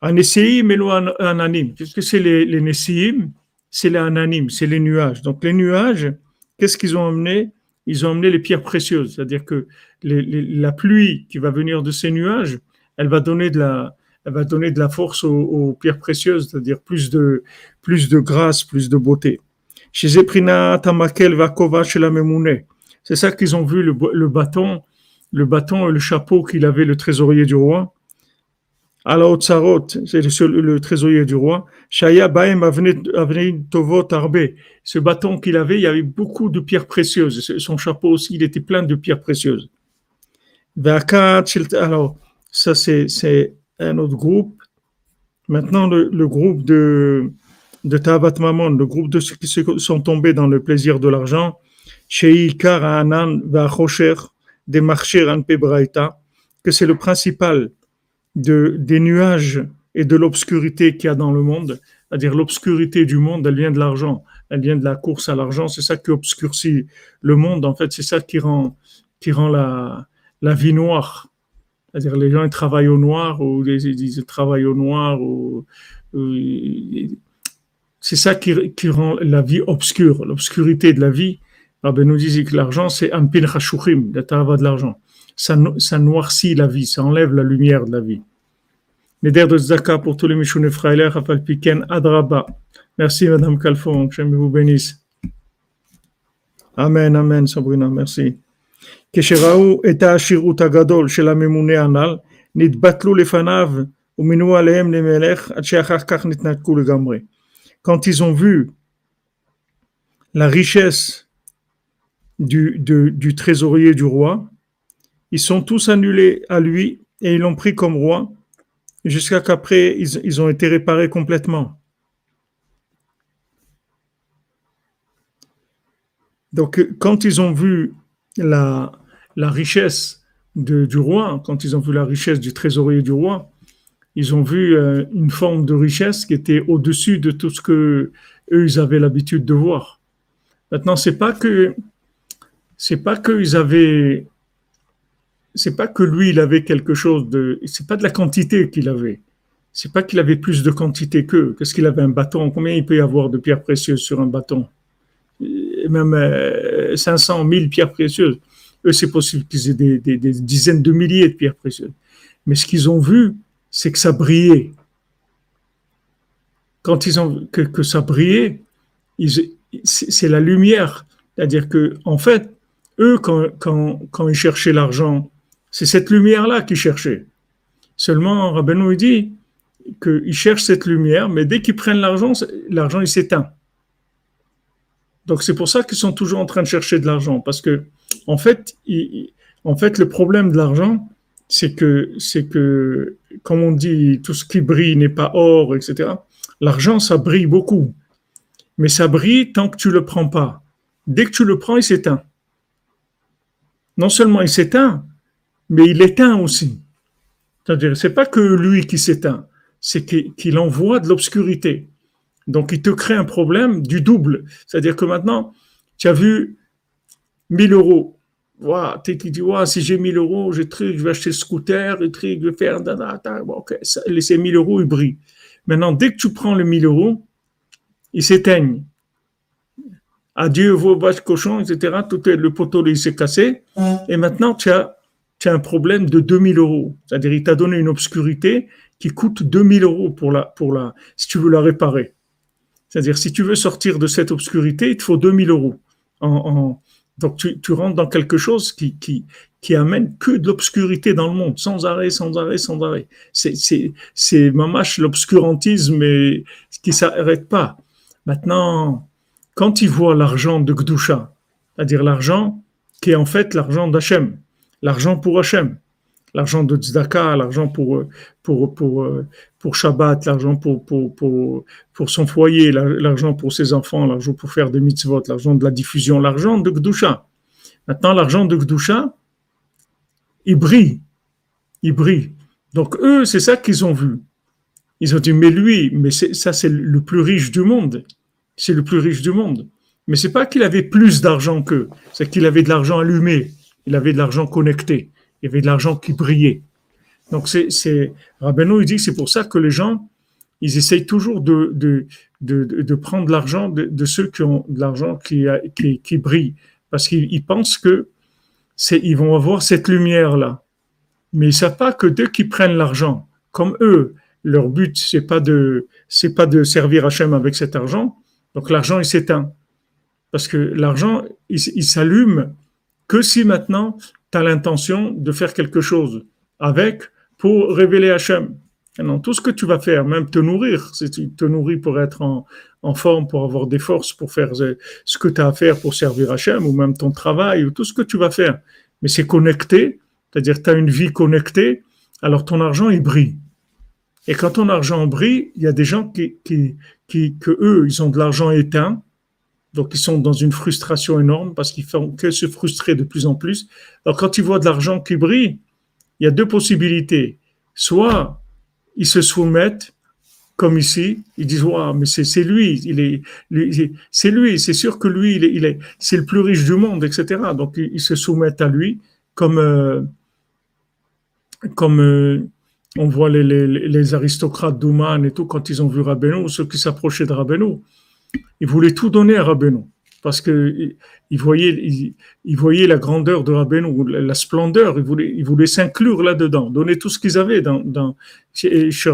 Un Nessim et un Ananim. Qu'est-ce que c'est les, les Nessim C'est les Ananim, c'est les nuages. Donc les nuages, qu'est-ce qu'ils ont emmené Ils ont emmené les pierres précieuses, c'est-à-dire que les, les, la pluie qui va venir de ces nuages, elle va donner de la, elle va donner de la force aux, aux pierres précieuses, c'est-à-dire plus de, plus de grâce, plus de beauté. Chez Eprina Tamakel Vakova chez la. C'est ça qu'ils ont vu le, le, bâton le bâton et le chapeau qu'il avait, le trésorier du roi. À la Otsarot, c'est le, trésorier du roi. Shaya Baem Tovot Arbe. Ce bâton qu'il avait, il y avait beaucoup de pierres précieuses. Son chapeau aussi, il était plein de pierres précieuses. Alors, ça, c'est, un autre groupe. Maintenant, le, le groupe de, de Tabat Mamon, le groupe de ceux qui sont tombés dans le plaisir de l'argent, Sheikar Anan Vachosher, des marchés Anpe Braïta, que c'est le principal de, des nuages et de l'obscurité qu'il y a dans le monde, c'est-à-dire l'obscurité du monde, elle vient de l'argent, elle vient de la course à l'argent, c'est ça qui obscurcit le monde, en fait, c'est ça qui rend, qui rend la, la vie noire. C'est-à-dire les gens ils travaillent au noir ou ils, travaillent au noir ou, c'est ça qui, qui rend la vie obscure, l'obscurité de la vie. Rabbi nous disait que l'argent c'est un pin de l'argent Ça, no- ça noircit la vie, ça enlève la lumière de la vie. Neder de Zaka pour tous les Mishouné Frailer, Rafal Piken, Adraba. Merci Madame Calfon, que vous bénisse. Amen, Amen, Sabrina, merci. כשראו את העשירות הגדול של הממונה הנ"ל, נתבטלו לפניו ומינו עליהם למלך עד שאחר כך נתנתקו לגמרי. Quand ils ont vu la richesse du, de- du trésorier du roi, ils sont tous annulés à lui et ils l'ont pris comme roi jusqu'à qu'après ils, ils ont été réparés complètement. Donc quand ils ont vu la, la richesse de- du roi, quand ils ont vu la richesse du trésorier du roi, ils ont vu euh, une forme de richesse qui était au-dessus de tout ce que eux ils avaient l'habitude de voir. Maintenant, c'est pas que c'est pas qu'ils avaient c'est pas que lui il avait quelque chose de c'est pas de la quantité qu'il avait. C'est pas qu'il avait plus de quantité qu'eux. Qu'est-ce qu'il avait un bâton? Combien il peut y avoir de pierres précieuses sur un bâton? Même euh, 500, 1000 pierres précieuses. Eux, c'est possible qu'ils aient des, dizaines de milliers de pierres précieuses. Mais ce qu'ils ont vu, c'est que ça brillait. Quand ils ont que, que ça brillait, c'est la lumière. C'est-à-dire que, en fait, eux, quand, quand ils cherchaient l'argent, c'est cette lumière-là qu'ils cherchaient. Seulement, Rabbeinu dit qu'ils cherchent cette lumière, mais dès qu'ils prennent l'argent, l'argent il s'éteint. Donc c'est pour ça qu'ils sont toujours en train de chercher de l'argent, parce que en fait, le problème de l'argent, c'est que c'est que, comme on dit, tout ce qui brille n'est pas or, etc. L'argent, ça brille beaucoup, mais ça brille tant que tu le prends pas. Dès que tu le prends, il s'éteint. Non seulement il s'éteint, mais il éteint aussi. C'est-à-dire, c'est pas que lui qui s'éteint, c'est qu'il envoie de l'obscurité. Donc, il te crée un problème du double. C'est-à-dire que maintenant, tu as vu 1000 euros. Tu dis, si j'ai 1000 euros, je vais acheter le scooter, je vais faire, da. Bon, ces 1000 euros, ils brillent. Maintenant, dès que tu prends les 1000 euros, ils s'éteignent. Adieu vos vaches cochons, etc. Tout le poteau, il s'est cassé. Et maintenant, tu as, tu as un problème de 2000 euros. C'est-à-dire, il t'a donné une obscurité qui coûte 2000 euros pour la, pour la, si tu veux la réparer. C'est-à-dire, si tu veux sortir de cette obscurité, il te faut 2000 euros. En, en- donc, tu, rentres dans quelque chose qui, qui, amène que de l'obscurité dans le monde, sans arrêt, sans arrêt, sans arrêt. C'est, mamache l'obscurantisme qui s'arrête pas. Maintenant, quand ils voient l'argent de Gdusha, c'est-à-dire l'argent qui est en fait l'argent d'Hachem, l'argent pour Hachem, l'argent de Tzedaka, l'argent pour, euh, euh, pour Shabbat, l'argent pour, son foyer, la- l'argent pour ses enfants, l'argent pour faire des mitzvot, l'argent de la diffusion, l'argent de Gdusha. Maintenant, l'argent de Gdusha, il brille. Il brille. Donc, eux, c'est ça qu'ils ont vu. Ils ont dit, mais lui, mais ça, c'est le plus riche du monde. C'est le plus riche du monde. Mais c'est pas qu'il avait plus d'argent qu'eux, c'est qu'il avait de l'argent allumé, il avait de l'argent connecté, il avait de l'argent qui brillait. Donc c'est, c'est, il dit que c'est pour ça que les gens, ils essayent toujours de, de, de, de- prendre l'argent de, ceux qui ont de l'argent qui, qui, qui brille. Parce qu'ils ils pensent que c'est, ils vont avoir cette lumière-là. Mais ils savent pas que dès qu'ils prennent l'argent, comme eux, leur but, c'est pas de, pas de servir Hachem avec cet argent. Donc l'argent, il s'éteint. Parce que l'argent, il s'allume que si maintenant, tu as l'intention de faire quelque chose avec pour révéler Hachem. Non, tout ce que tu vas faire, même te nourrir, si tu te nourris pour être en, en forme, pour avoir des forces, pour faire ce que tu as à faire pour servir Hachem, ou même ton travail, ou tout ce que tu vas faire. Mais c'est connecté, c'est-à-dire tu as une vie connectée, alors ton argent, il brille. Et quand ton argent brille, il y a des gens qui, qui, qui que eux, ils ont de l'argent éteint, donc ils sont dans une frustration énorme parce qu'ils font que se frustrer de plus en plus. Alors quand ils voient de l'argent qui brille, il y a deux possibilités. Soit ils se soumettent, comme ici, ils disent ouais, mais c'est lui, il est, c'est lui, c'est sûr que lui, il est, c'est le plus riche du monde, etc. Donc ils, se soumettent à lui, comme euh, comme euh, on voit les aristocrates d'Ouman et tout quand ils ont vu Rabbeinu, ceux qui s'approchaient de Rabbeinu, ils voulaient tout donner à Rabbeinu parce que ils voyaient, ils, voyaient la grandeur de Rabbeinu, la splendeur, ils voulaient, ils voulaient s'inclure là-dedans, donner tout ce qu'ils avaient dans, chez, chez.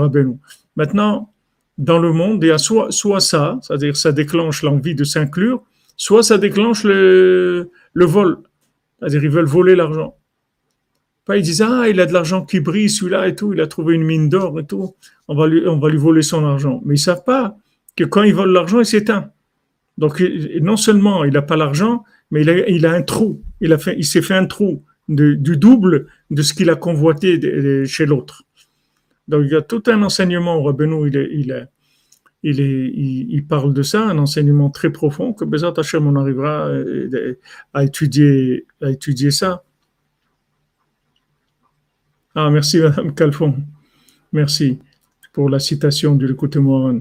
Maintenant, dans le monde, il y a soit, soit ça, c'est-à-dire ça déclenche l'envie de s'inclure, soit ça déclenche le, le vol, c'est-à-dire ils veulent voler l'argent. Pas ils disent ah il a de l'argent qui brille celui-là et tout, il a trouvé une mine d'or et tout, on va lui on va lui voler son argent. Mais ils savent pas que quand ils volent l'argent, il s'éteint. Donc non seulement il n'a pas l'argent, mais il a, il un trou. Il il s'est fait un trou du double de ce qu'il a convoité chez l'autre. Donc il y a tout un enseignement, Rabbeinu, il, il, il, il, parle de ça, un enseignement très profond que Bézat Hachem, on arrivera euh, à étudier, à étudier ça. Ah, merci Madame Calfon. Merci pour la citation du L'écoute Moran.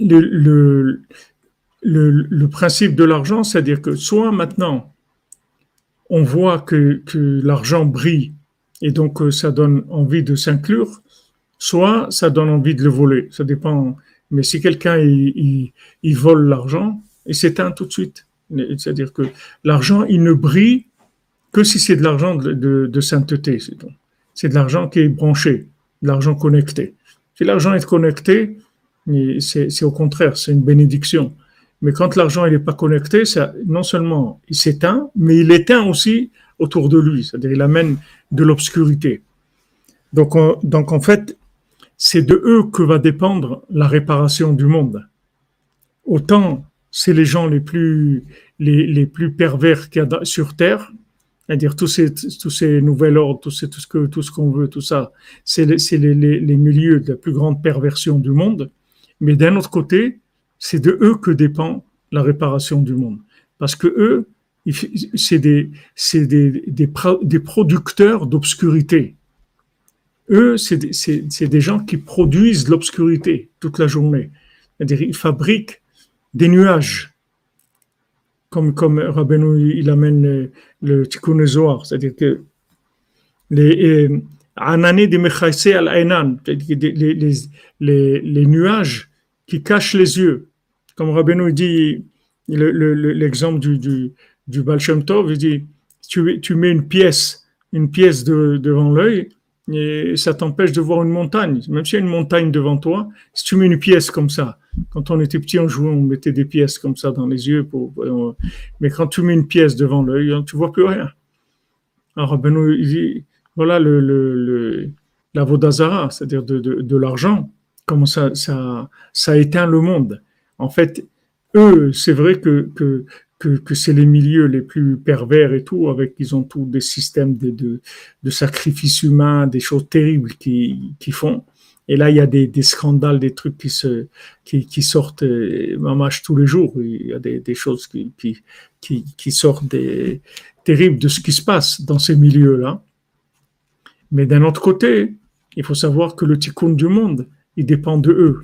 Le, le, le, principe de l'argent, c'est-à-dire que soit maintenant on voit que, que l'argent brille et donc euh, ça donne envie de s'inclure, soit ça donne envie de le voler. Ça dépend. Mais si quelqu'un il, il, vole l'argent, il s'éteint tout de suite. C'est-à-dire que l'argent, il ne brille que si c'est de l'argent de, de, de, sainteté. C'est de l'argent qui est branché, de l'argent connecté. Si l'argent est connecté, c'est au contraire, c'est une bénédiction. Mais quand l'argent n'est pas connecté, ça, non seulement il s'éteint, mais il éteint aussi autour de lui, c'est-à-dire il amène de l'obscurité. Donc, donc en fait, c'est de eux que va dépendre la réparation du monde. Autant c'est les gens les plus, les, les plus pervers qu'il y a sur Terre, c'est-à-dire tous ces, tous ces nouveaux ordres, tout, tout ce que, tout ce qu'on veut, tout ça, c'est les, les, les milieux de la plus grande perversion du monde. Mais d'un autre côté, c'est de eux que dépend la réparation du monde. Parce que eux, c'est des, des, des, des, producteurs d'obscurité. Eux, c'est des, gens qui produisent l'obscurité toute la journée. C'est-à-dire, ils fabriquent des nuages. Comme, comme Rabbeinu, il amène le, le Tikkun c'est-à-dire que les Anané des al les, les, nuages qui cachent les yeux. Comme Rabbeinu dit, l'exemple du, du, du Tov, il dit, tu, mets une pièce, une pièce de, devant l'œil, et ça t'empêche de voir une montagne. Même s'il y a une montagne devant toi, si tu mets une pièce comme ça, quand on était petit, on jouait, on mettait des pièces comme ça dans les yeux. Pour, mais quand tu mets une pièce devant l'œil, tu vois plus rien. Alors Rabbeinu, dit, voilà le, le, le la Vodazara, c'est-à-dire de, de, de l'argent, comment ça, ça, ça éteint le monde. En fait, eux, c'est vrai que, que, que, que c'est les milieux les plus pervers et tout, avec ils ont tous des systèmes de, de, de sacrifices humains, des choses terribles qui, qui font. Et là, il y a des, des scandales, des trucs qui se, qui, qui sortent, euh, mamache tous les jours. Il y a des, des choses qui, qui, qui, qui sortent des, terribles de ce qui se passe dans ces milieux-là. Mais d'un autre côté, il faut savoir que le tikkun du monde, il dépend de eux.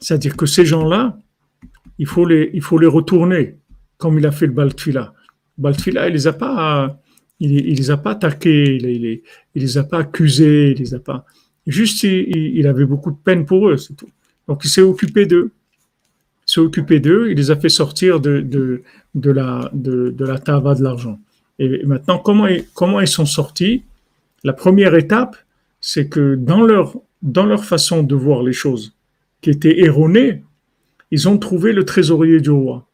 C'est-à-dire que ces gens-là, il faut les, il faut les retourner, comme il a fait le Baltfila. Baltfila, il les a pas, il, il, les a pas attaqués, il, il, il, les a pas accusés, il les a pas. Juste, il, avait beaucoup de peine pour eux, c'est tout. Donc, il s'est occupé d'eux. Il s'est occupé d'eux, il les a fait sortir de, de, de la, de, de la tava de l'argent. Et maintenant, comment, comment ils sont sortis? La première étape, c'est que dans leur, façon de voir les choses, qui était erronée, ils ont trouvé le trésorier du roi.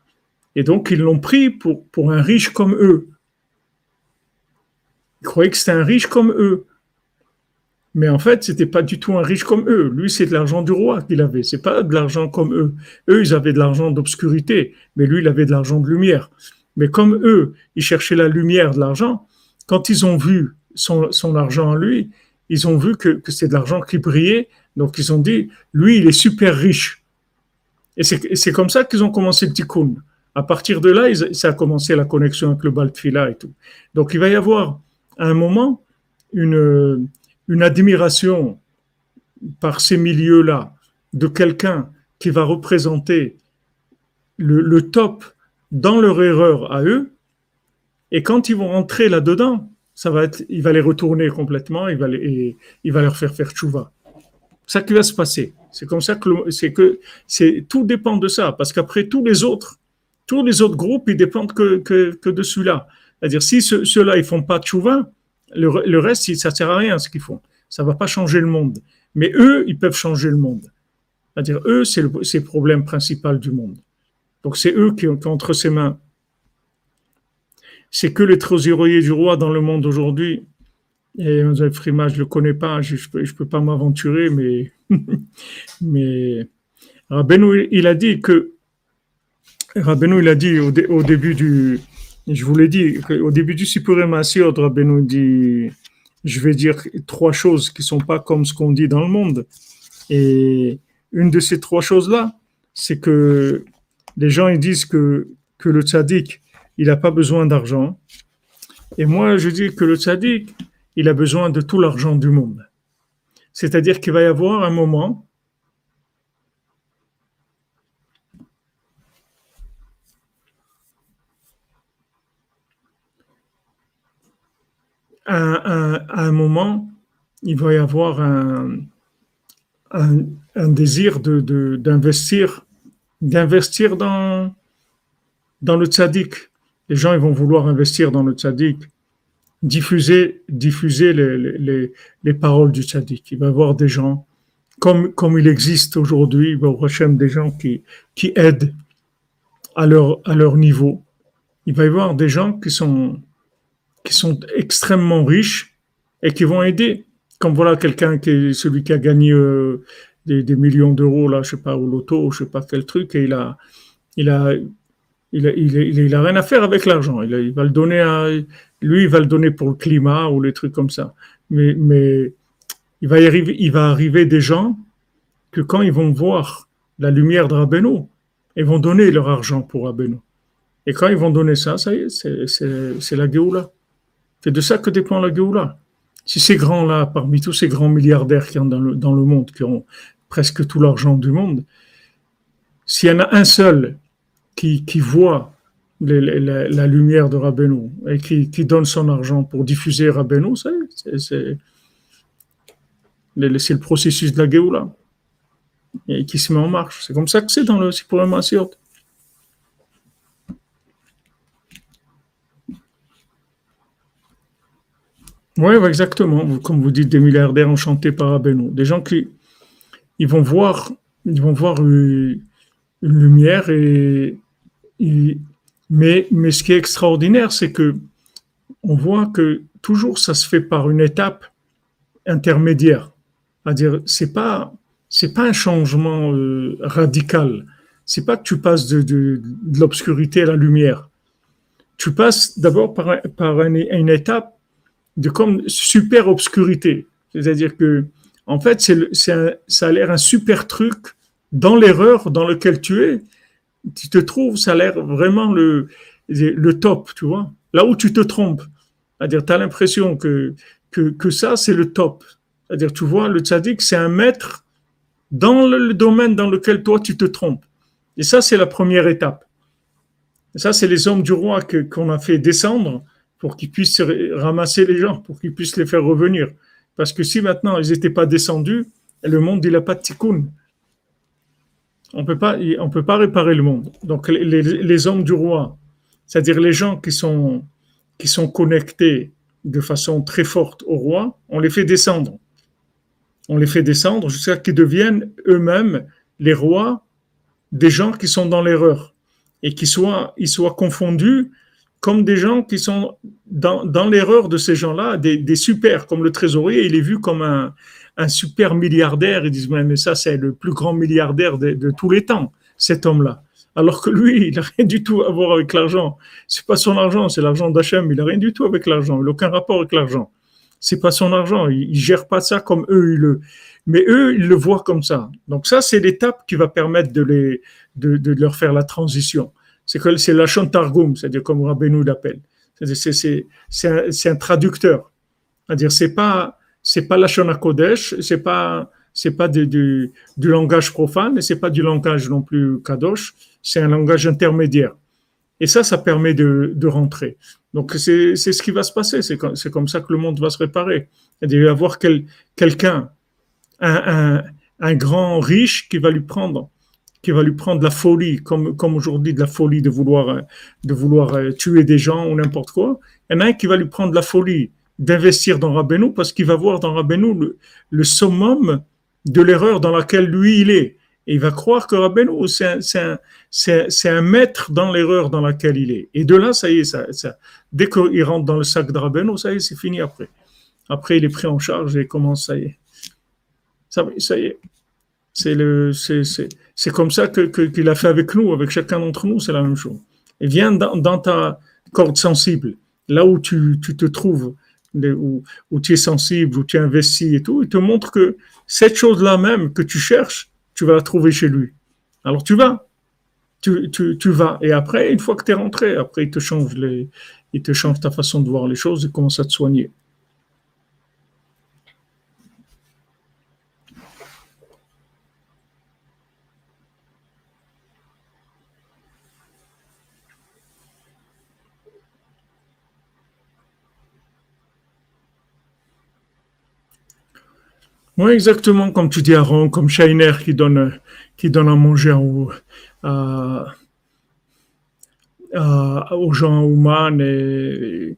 Et donc, ils l'ont pris pour, un riche comme eux. il croyait que c'était un riche comme eux. Mais en fait, c'était pas du tout un riche comme eux. Lui, c'est de l'argent du roi qu'il avait. C'est pas de l'argent comme eux. Eux, ils avaient de l'argent d'obscurité, mais lui, il avait de l'argent de lumière. Mais comme eux, ils cherchaient la lumière de l'argent, quand ils ont vu son, argent à lui, ils ont vu que, que c'est de l'argent qui brillait. Donc, ils ont dit, lui, il est super riche. Et c'est comme ça qu'ils ont commencé le tikkun. À partir de là, ça a commencé la connexion avec le Baltfila et tout. Donc, il va y avoir à un moment une, une admiration par ces milieux-là de quelqu'un qui va représenter le, top dans leur erreur à eux, et quand ils vont rentrer là-dedans, il va les retourner complètement, il va, les, il va leur faire faire tchouva. C'est ça qui va se passer. C'est comme ça que c'est que c'est tout dépend de ça, parce qu'après tous les autres, tous les autres groupes, ils dépendent que, que, de celui-là. C'est-à-dire si ceux-là ils font pas tchouva, le, reste, ça sert à rien ce qu'ils font. Ça va pas changer le monde. Mais eux, ils peuvent changer le monde. C'est-à-dire, eux, c'est le, le, problème principal du monde. Donc, c'est eux qui ont, entre ses mains. C'est que les trésoriers du roi dans le monde aujourd'hui. Et Frima, je ne le connais pas, je ne peux, peux, pas m'aventurer, mais, mais Rabbeinu, il a dit que Rabbeinu, il a dit au, début du, je vous l'ai dit, au début du Sipuré Masiot, Rabbeinu dit, je vais dire trois choses qui sont pas comme ce qu'on dit dans le monde. Et une de ces trois choses-là, c'est que les gens ils disent que, que le tzaddik, il n'a pas besoin d'argent. Et moi, je dis que le tzaddik, il a besoin de tout l'argent du monde. C'est-à-dire qu'il va y avoir un moment à, un moment, il va y avoir un, désir d'investir dans, dans le tzaddik. Les gens ils vont vouloir investir dans le tzaddik, diffuser, diffuser les, les, les paroles du tzaddik. Il va y avoir des gens, comme, il existe aujourd'hui, avoir des gens qui, aident à leur, niveau. Il va y avoir des gens qui sont qui sont extrêmement riches et qui vont aider. Comme voilà quelqu'un qui est celui qui a gagné euh, des, millions d'euros, là, je sais pas, au loto, je sais pas quel truc, et il a, il a, il a, il a, rien à faire avec l'argent. Il, va le donner à, lui, il va le donner pour le climat ou les trucs comme ça. Mais, il va arriver, il va arriver des gens que quand ils vont voir la lumière de Rabbeinu, ils vont donner leur argent pour Rabbeinu. Et quand ils vont donner ça, ça c'est la Géoula. C'est de ça que dépend la Géoula. Si ces grands-là, parmi tous ces grands milliardaires qui ont dans le, dans le monde, qui ont presque tout l'argent du monde, s'il y en a un seul qui, voit la, lumière de Rabbeinu et qui, donne son argent pour diffuser Rabbeinu, c'est le processus de la Géoula et qui se met en marche. C'est comme ça que c'est dans le pour le Oui, exactement. Comme vous dites, des milliardaires enchantés par Abeno. Des gens qui ils vont voir, ils vont voir une, lumière et, mais, ce qui est extraordinaire, c'est que on voit que toujours ça se fait par une étape intermédiaire. C'est-à-dire, c'est pas, pas un changement euh, radical. C'est pas que tu passes de, l'obscurité à la lumière. Tu passes d'abord par, une étape de super obscurité. C'est-à-dire que, en fait, ça a l'air un super truc dans l'erreur dans lequel tu es. Tu te trouves, ça a l'air vraiment le, le top, tu vois. Là où tu te trompes. C'est-à-dire, tu as l'impression que, que, ça, c'est le top. C'est-à-dire, tu vois, le tzaddik, c'est un maître dans le domaine dans lequel toi, tu te trompes. Et ça, c'est la première étape. Et ça, c'est les hommes du roi qu'on a fait descendre pour qu'ils puissent ramasser les gens, pour qu'ils puissent les faire revenir. Parce que si maintenant ils n'étaient pas descendus, le monde il n'a pas de tikkun. On peut pas, on peut pas réparer le monde. Donc les, hommes du roi, c'est-à-dire les gens qui sont qui sont connectés de façon très forte au roi, on les fait descendre. On les fait descendre jusqu'à qu'ils deviennent eux-mêmes les rois des gens qui sont dans l'erreur et qui soient, ils soient confondus comme des gens qui sont dans, dans l'erreur de ces gens-là, des, des super, comme le trésorier, il est vu comme un, un super milliardaire. Ils disent, mais ça, c'est le plus grand milliardaire de, tous les temps, cet homme-là. Alors que lui, il n'a rien du tout à voir avec l'argent. C'est pas son argent, c'est l'argent d'Hachem. Il n'a rien du tout avec l'argent. Il n'a aucun rapport avec l'argent. C'est pas son argent. Il, il gère pas ça comme eux, ils le, mais eux, ils le voient comme ça. Donc ça, c'est l'étape qui va permettre de les, de, leur faire la transition. C'est que c'est la Targum, c'est-à-dire comme Rabbeinu l'appelle. C'est, un, un traducteur. C'est-à-dire, c'est pas, c'est pas la Kodesh, c'est pas, c'est pas du, du, langage profane c'est pas du langage non plus kadosh, c'est un langage intermédiaire. Et ça, ça permet de, de rentrer. Donc c'est, c'est ce qui va se passer, c'est comme, comme ça que le monde va se réparer. Il va y avoir quel, quelqu'un, un, un, un grand riche qui va lui prendre qui va lui prendre la folie, comme, comme aujourd'hui de la folie de vouloir, de vouloir euh, tuer des gens ou n'importe quoi. Il y en a un qui va lui prendre la folie d'investir dans Rabbeinu parce qu'il va voir dans Rabbeinu le, summum de l'erreur dans laquelle lui il est. Et il va croire que Rabbeinu, c'est un, c'est, un maître dans l'erreur dans laquelle il est. Et de là, ça y est, ça, dès qu'il rentre dans le sac de Rabbeinu, ça y est, c'est fini après. Après, il est pris en charge et commence, ça y est. Ça, y est. C'est comme ça que, qu'il a fait avec nous, avec chacun d'entre nous, c'est la même chose. Et viens dans, dans ta corde sensible, là où tu, tu te trouves, où, tu es sensible, où tu es investi et tout, il te montre que cette chose-là même que tu cherches, tu vas la trouver chez lui. Alors tu vas, tu vas. Et après, une fois que tu es rentré, après, il te change les, il te change ta façon de voir les choses et commence à te soigner. Oui, exactement comme tu dis, Aaron, comme Shainer qui donne, qui donne à manger aux gens humains. Et,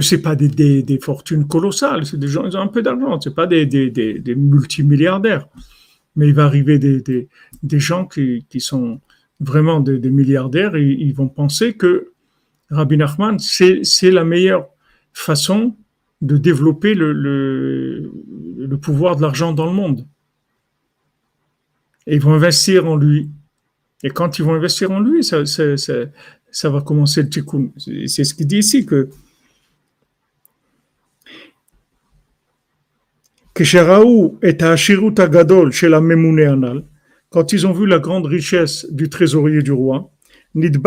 c'est pas des, des, des, fortunes colossales, c'est des gens, ils ont un peu d'argent, c'est pas des, des, des, multimilliardaires. Mais il va arriver des gens qui, qui sont vraiment des, milliardaires et ils vont penser que Rabbi Nachman, c'est la meilleure façon de développer le, le, pouvoir de l'argent dans le monde. Et ils vont investir en lui. Et quand ils vont investir en lui, ça, ça, ça, ça va commencer le tikkun. C'est ce qu'il dit ici que quand ils ont vu la grande richesse du trésorier du roi, ils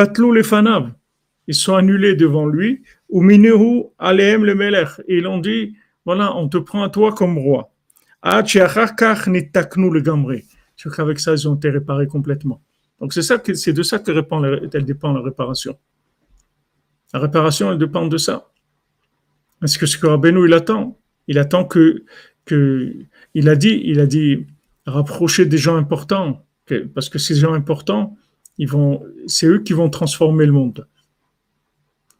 sont annulés devant lui, ou minehu aleem le melech. Et ils ont dit, voilà, on te prend à toi comme roi. le gamré. C'est qu'avec ça, ils ont été réparés complètement. Donc c'est ça c'est de ça que dépend, elle dépend la réparation. La réparation, elle dépend de ça. Est-ce que ce que Rabbeinu, il attend? Il attend que, que, il a dit, il a dit, rapprocher des gens importants, parce que ces gens importants, ils vont, c'est eux qui vont transformer le monde.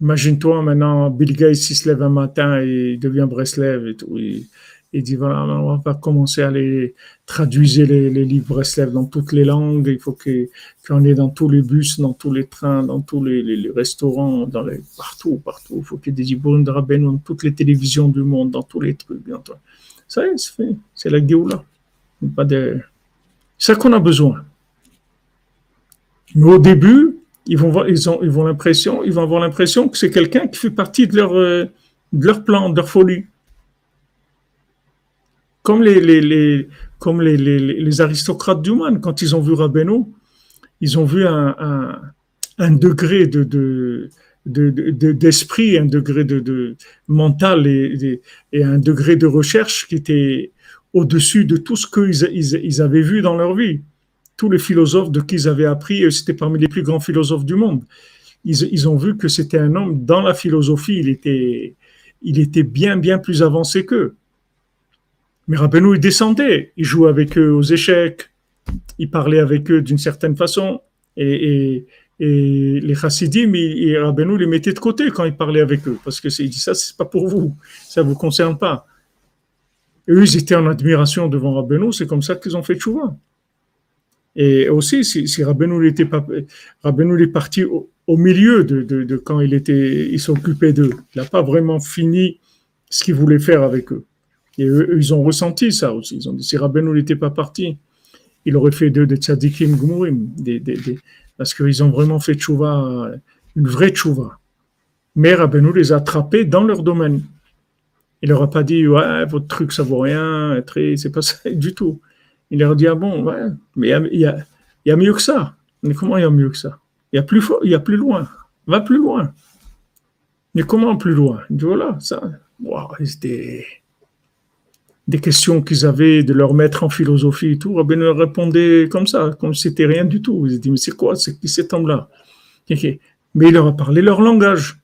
Imagine-toi maintenant, Bill Gates, il se lève un matin et il devient Breslev et tout. Il, dit voilà, on va commencer à les traduire les, les livres Breslev dans toutes les langues. Il faut qu'on ait dans tous les bus, dans tous les trains, dans tous les, restaurants, dans partout, partout. Il faut qu'il y ait des Ibn de Rabben dans toutes les télévisions du monde, dans tous les trucs. Ça y est, c'est fait. C'est la Géoula. C'est ça qu'on a besoin. Mais au début, ils vont ils l'impression, ils vont avoir l'impression que c'est quelqu'un qui fait partie de leur, euh, plan, de leur folie. Comme les, aristocrates du monde, quand ils ont vu Rabbeinu, ils ont vu un, degré de, de, d'esprit, de, un degré de, mental et, un degré de recherche qui était au-dessus de tout ce qu'ils ils, ils avaient vu dans leur vie tous les philosophes de qui ils avaient appris, c'était parmi les plus grands philosophes du monde. Ils, ils ont vu que c'était un homme, dans la philosophie, il était, il était bien, bien plus avancé qu'eux. Mais Rabbeinu, il descendait, il jouait avec eux aux échecs, il parlait avec eux d'une certaine façon, et, et, et les chassidim, et les mettait de côté quand il parlait avec eux, parce que dit ça, c'est pas pour vous, ça vous concerne pas. eux, ils étaient en admiration devant Rabbeinu, c'est comme ça qu'ils ont fait chouva. Et aussi, si, si Rabbeinu n'était pas, Rabbeinu est parti au milieu de, quand il était, il s'occupait d'eux. Il n'a pas vraiment fini ce qu'il voulait faire avec eux. Et eux, ils ont ressenti ça aussi. Ils ont dit, si Rabbeinu n'était pas parti, il aurait fait d'eux des tzadikim gmurim, parce qu'ils ont vraiment fait tchouva, une vraie tchouva. Mais Rabbeinu les a attrapés dans leur domaine. Il leur a pas dit, ouais, votre truc, ça vaut rien, c'est pas ça du tout. Il leur dit, ah bon, ouais, mais il y a, mieux que ça. Mais comment il y a mieux que ça? Il y a plus il y a plus loin. Va plus loin. Mais comment plus loin? Il dit, voilà, ça, wow, c'était des questions qu'ils avaient de leur maître en philosophie et tout. Rabbeinu leur répondait comme ça, comme si c'était rien du tout. Ils dit, mais c'est quoi c'est qui cet homme-là? Mais il leur a parlé leur langage.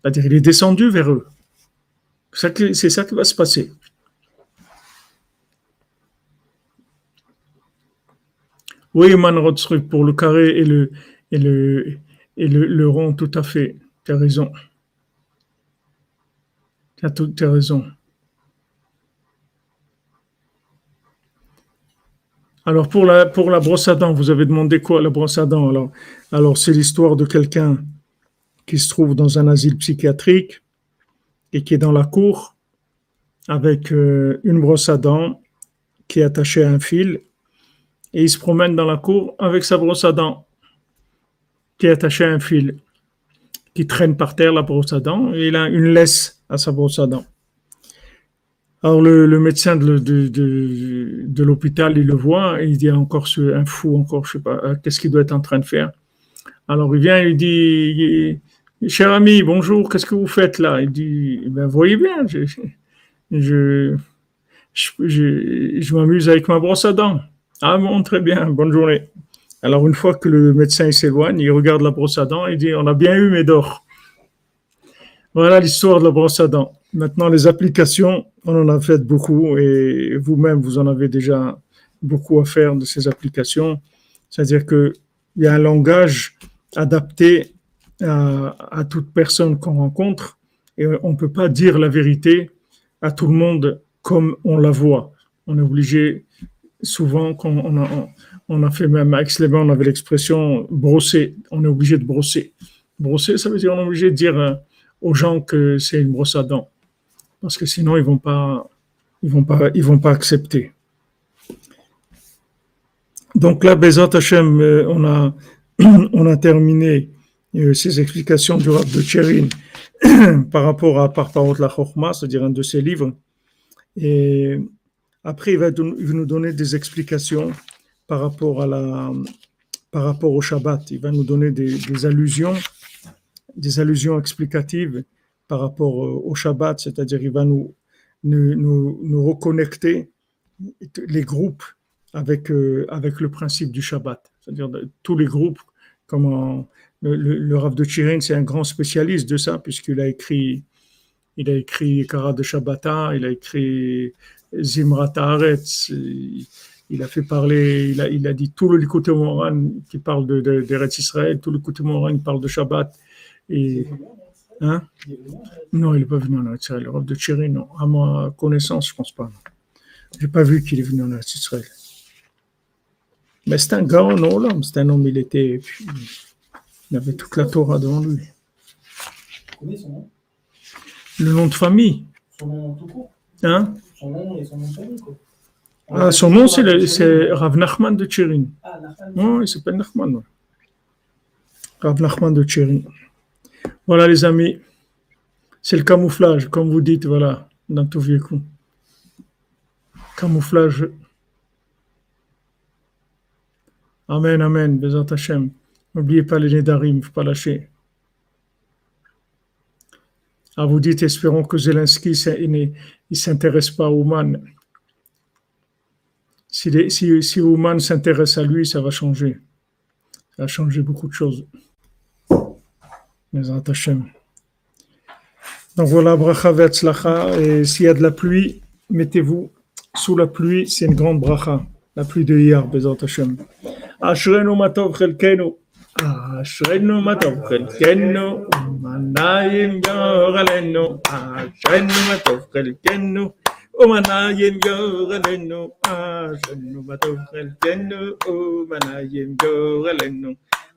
C'est-à-dire, il est descendu vers eux. C'est ça qui va se passer. Oui, Manrotsruk, pour le carré et le, et le, et le, rond, tout à fait. Tu as raison. Tu as, as raison. Alors, pour la, pour la brosse à dents, vous avez demandé quoi, la brosse à dents Alors, alors c'est l'histoire de quelqu'un qui se trouve dans un asile psychiatrique et qui est dans la cour avec euh, une brosse à dents qui est attachée à un fil et il se promène dans la cour avec sa brosse à dents qui est attachée à un fil qui traîne par terre la brosse à dents et il a une laisse à sa brosse à dents. Alors le, médecin de, l'hôpital, il le voit il dit encore un fou, encore je sais pas, euh, qu'est-ce qu'il doit être en train de faire. Alors il vient il dit, cher ami, bonjour, qu'est-ce que vous faites là? Il dit, ben voyez bien, je m'amuse avec ma brosse à dents. Ah bon, très bien, bonne journée. Alors une fois que le médecin s'éloigne, il regarde la brosse à dents et dit, on a bien eu Médor. Voilà l'histoire de la brosse à dents. Maintenant, les applications, on en a fait beaucoup et vous-même, vous en avez déjà beaucoup à faire de ces applications. C'est-à-dire qu'il y a un langage adapté à toute personne qu'on rencontre et on ne peut pas dire la vérité à tout le monde comme on la voit. On est obligé, souvent, quand on a, fait même avec les on avait l'expression brosser. On est obligé de brosser. Brosser, ça veut dire on est obligé de dire euh, aux gens que c'est une brosse à dents parce que sinon ils vont pas ils vont pas ils vont pas accepter. Donc là, Bezat Hashem, euh, on a on a terminé euh, ces explications du Rav de Tcherin par rapport à Parparot la Chochma, c'est-à-dire un de ses livres. Et après, il va, nous donner des explications par rapport à la par rapport au Shabbat. Il va nous donner des, allusions, des allusions explicatives par rapport euh, au Shabbat, c'est-à-dire il va nous, nous, nous, reconnecter les groupes avec, euh, avec le principe du Shabbat, c'est-à-dire tous les groupes, comme le, le Rav de Chirin, c'est un grand spécialiste de ça, puisqu'il a écrit, il a écrit Kara de Shabbata, il a écrit Zimrat Haaretz, il, il a fait parler, il a, il a dit tout le Likutei Moharan qui parle de, de, d'Eretz Israël, tout le Likutei Moharan qui parle de Shabbat, et, hein? Non, il n'est pas venu en Eretz Israël. Le Rav de Tchéri, non. À ma connaissance, je ne pense pas. Je n'ai pas vu qu'il est venu en Eretz Israël. Mais c'est un en Olam. C'est un homme, il était. Il avait toute la Torah devant lui. Connais son nom? Le nom de famille? Son nom tout court? Hein? Son nom et son nom de famille, quoi. Ah, son nom, c'est, le- c'est Rav Nachman de Tchérin. Ah. Oui, il s'appelle Nachman. ouais. Rav Nachman de Tchérin. Voilà, les amis. C'est le camouflage, comme vous dites, voilà, dans tout vieux coup. Camouflage. Amen, amen, Bezat Hashem. N'oubliez pas les Nédarim, il ne faut pas lâcher. Ah, vous dites, espérons que Zelensky il s'intéresse pas aux man. Si, les- si, si Ouman s'intéresse à lui, ça va changer. Ça va changer beaucoup de choses. Bezat Hashem. Donc voilà, bracha ve'atzlacha. Et s'il y a de la pluie, mettez-vous sous la pluie, c'est une grande bracha. La pluie de hier, Bezat Hashem. Ashrenu matov chelkenu. Ashwenu matofkel kennu, umanayim yogalenu. Ashwenu matofkel kennu, umanayim yogalenu. Ashwenu matofkel kennu, umanayim yogalenu.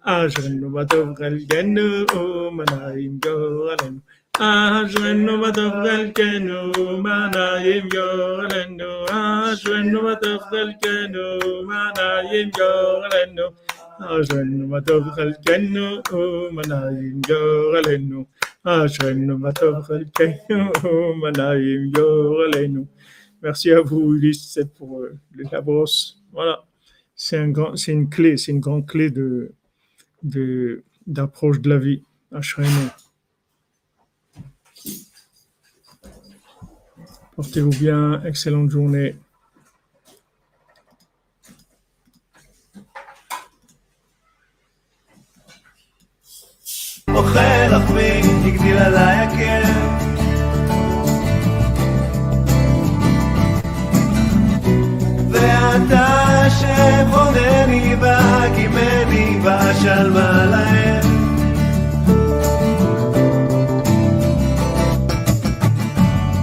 Ashwenu matofkel kennu, umanayim yogalenu. Ashwenu matofkel kennu, umanayim yogalenu. Ashwenu matofkel kennu, umanayim yogalenu. אשרנו בטוב חלקנו ומנעים גורלנו אשרנו בטוב חלקנו ומנעים גורלנו Merci à vous, Ulysse, pour euh, les labos. Voilà. C'est un grand, c'est une clé, c'est une grande clé de, de, d'approche de la vie. Ashrenu. Portez-vous bien, excellente journée. אוכל לחמי, הגדיל עליי הכרם ואתה השם חונני והקימני ואשלמה להם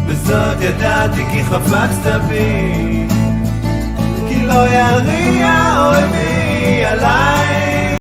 וזאת ידעתי כי חפצת בי כי לא יריע אויבי עליי